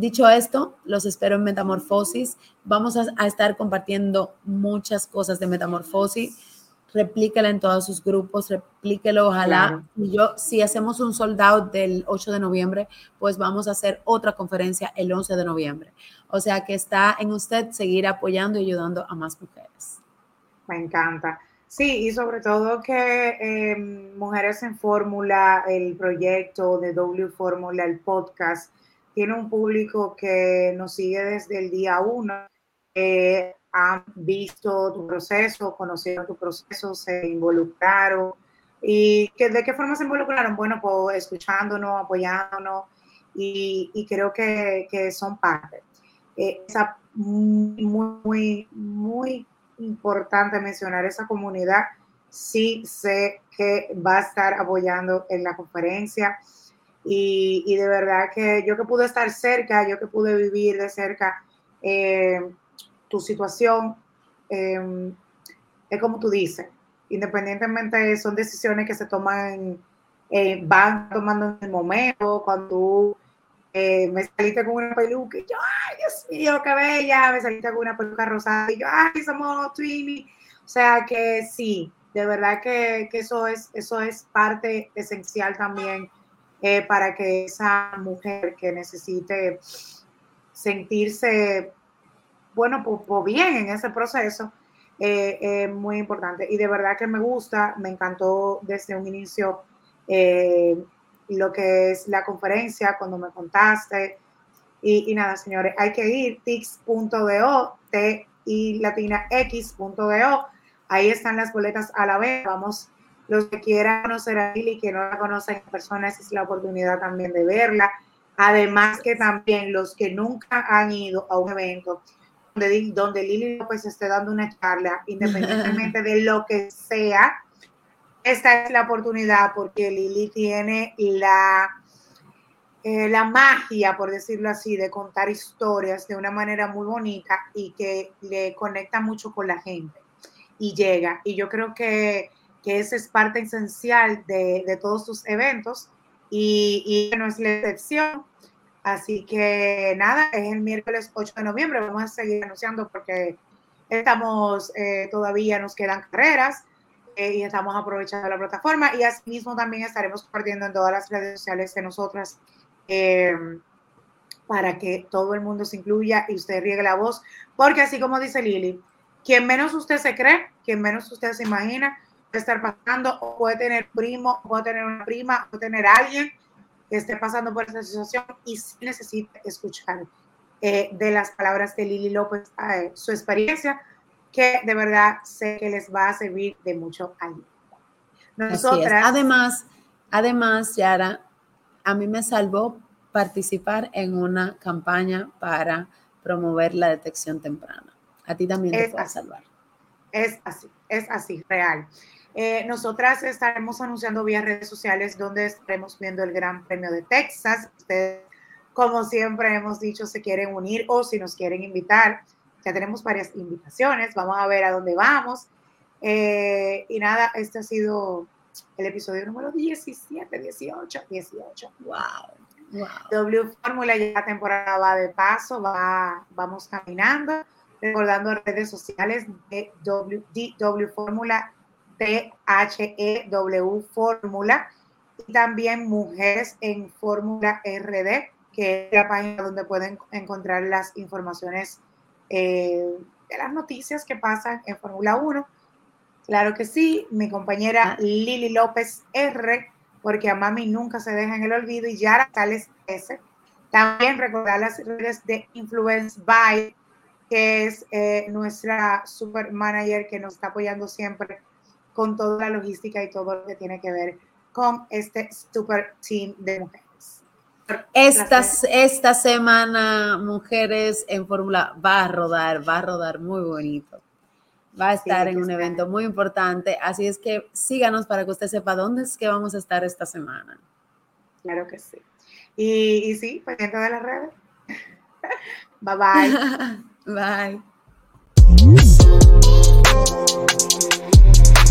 dicho esto, los espero en Metamorfosis. Vamos a, a estar compartiendo muchas cosas de Metamorfosis replíquela en todos sus grupos, replíquelo, ojalá. Y yo, si hacemos un sold out del 8 de noviembre, pues vamos a hacer otra conferencia el 11 de noviembre. O sea que está en usted seguir apoyando y ayudando a más mujeres. Me encanta. Sí, y sobre todo que em, Mujeres en Fórmula, el proyecto de W Fórmula, el podcast, tiene un público que nos sigue desde el día uno. Eh, han visto tu proceso, conocieron tu proceso, se involucraron. ¿Y que, de qué forma se involucraron? Bueno, pues escuchándonos, apoyándonos y, y creo que, que, son parte. Eh, esa, muy, muy, muy importante mencionar esa comunidad. Sí sé que va a estar apoyando en la conferencia y, y de verdad que yo que pude estar cerca, yo que pude vivir de cerca, eh, tu situación em, es como tú dices, independientemente son decisiones que se toman, eh, van tomando en el momento, cuando tú eh, me saliste con una peluca y yo, ay Dios mío, qué bella, me saliste con una peluca rosada y yo, ay, somos Twinny. O sea que sí, de verdad que, que, eso, es, eso es parte esencial también eh, para que esa mujer que necesite sentirse bueno, pues, bien en ese proceso, es eh, muy importante. Y de verdad que me gusta, me encantó desde un inicio eh, lo que es la conferencia, cuando me contaste. Y, nada, señores, hay que ir tix.do, t y latina x.do. Ahí están las boletas a la vez. Vamos, los que quieran conocer a Lili, que no la conocen en persona, esa es la oportunidad también de verla. Además que también los que nunca han ido a un evento, donde, donde Lili López esté dando una charla, <laughs> independientemente de lo que sea, esta es la oportunidad porque Lili tiene la, eh, la magia, por decirlo así, de contar historias de una manera muy bonita y que le conecta mucho con la gente y llega. Y yo creo que, que esa es parte esencial de, de todos tus eventos y, y no es la excepción. Así que nada, es el miércoles 8 de noviembre. Vamos a seguir anunciando porque estamos eh, todavía, nos quedan carreras eh, y estamos aprovechando la plataforma. Y asimismo también estaremos compartiendo en todas las redes sociales de nosotras eh, para que todo el mundo se incluya y usted riegue la voz. Porque así como dice Lili, quien menos usted se cree, quien menos usted se imagina, estar pasando o puede tener primo, puede tener una prima, puede tener alguien que esté pasando por esta situación y si necesita escuchar eh, de las palabras de Lili López eh, su experiencia, que de verdad sé que les va a servir de mucho ayuda. Nosotras. Además, además, Yara, a mí me salvó participar en una campaña para promover la detección temprana. A ti también te puede salvar. Es así, es así, real. Eh, nosotras estaremos anunciando vía redes sociales donde estaremos viendo el Gran Premio de Texas. Ustedes, como siempre hemos dicho, se quieren unir o si nos quieren invitar. Ya tenemos varias invitaciones. Vamos a ver a dónde vamos. Eh, y nada, este ha sido el episodio número 17, 18, 18. Wow. wow. W Fórmula ya temporada va de paso, va, vamos caminando, recordando redes sociales de W, w Fórmula T-H-E-W Fórmula y también Mujeres en Fórmula RD, que es la página donde pueden encontrar las informaciones eh, de las noticias que pasan en Fórmula 1. Claro que sí, mi compañera ah. Lili López R, porque a mami nunca se deja en el olvido, y Yara Sales S. También recordar las redes de Influence by, que es eh, nuestra super manager que nos está apoyando siempre con toda la logística y todo lo que tiene que ver con este super team de mujeres. Esta, esta semana, Mujeres en Fórmula va a rodar, va a rodar muy bonito. Va a estar en un evento muy importante, así es que síganos para que usted sepa dónde es que vamos a estar esta semana. Claro que sí. Y, y sí, pendiente de las redes. <laughs> bye bye. <laughs> bye.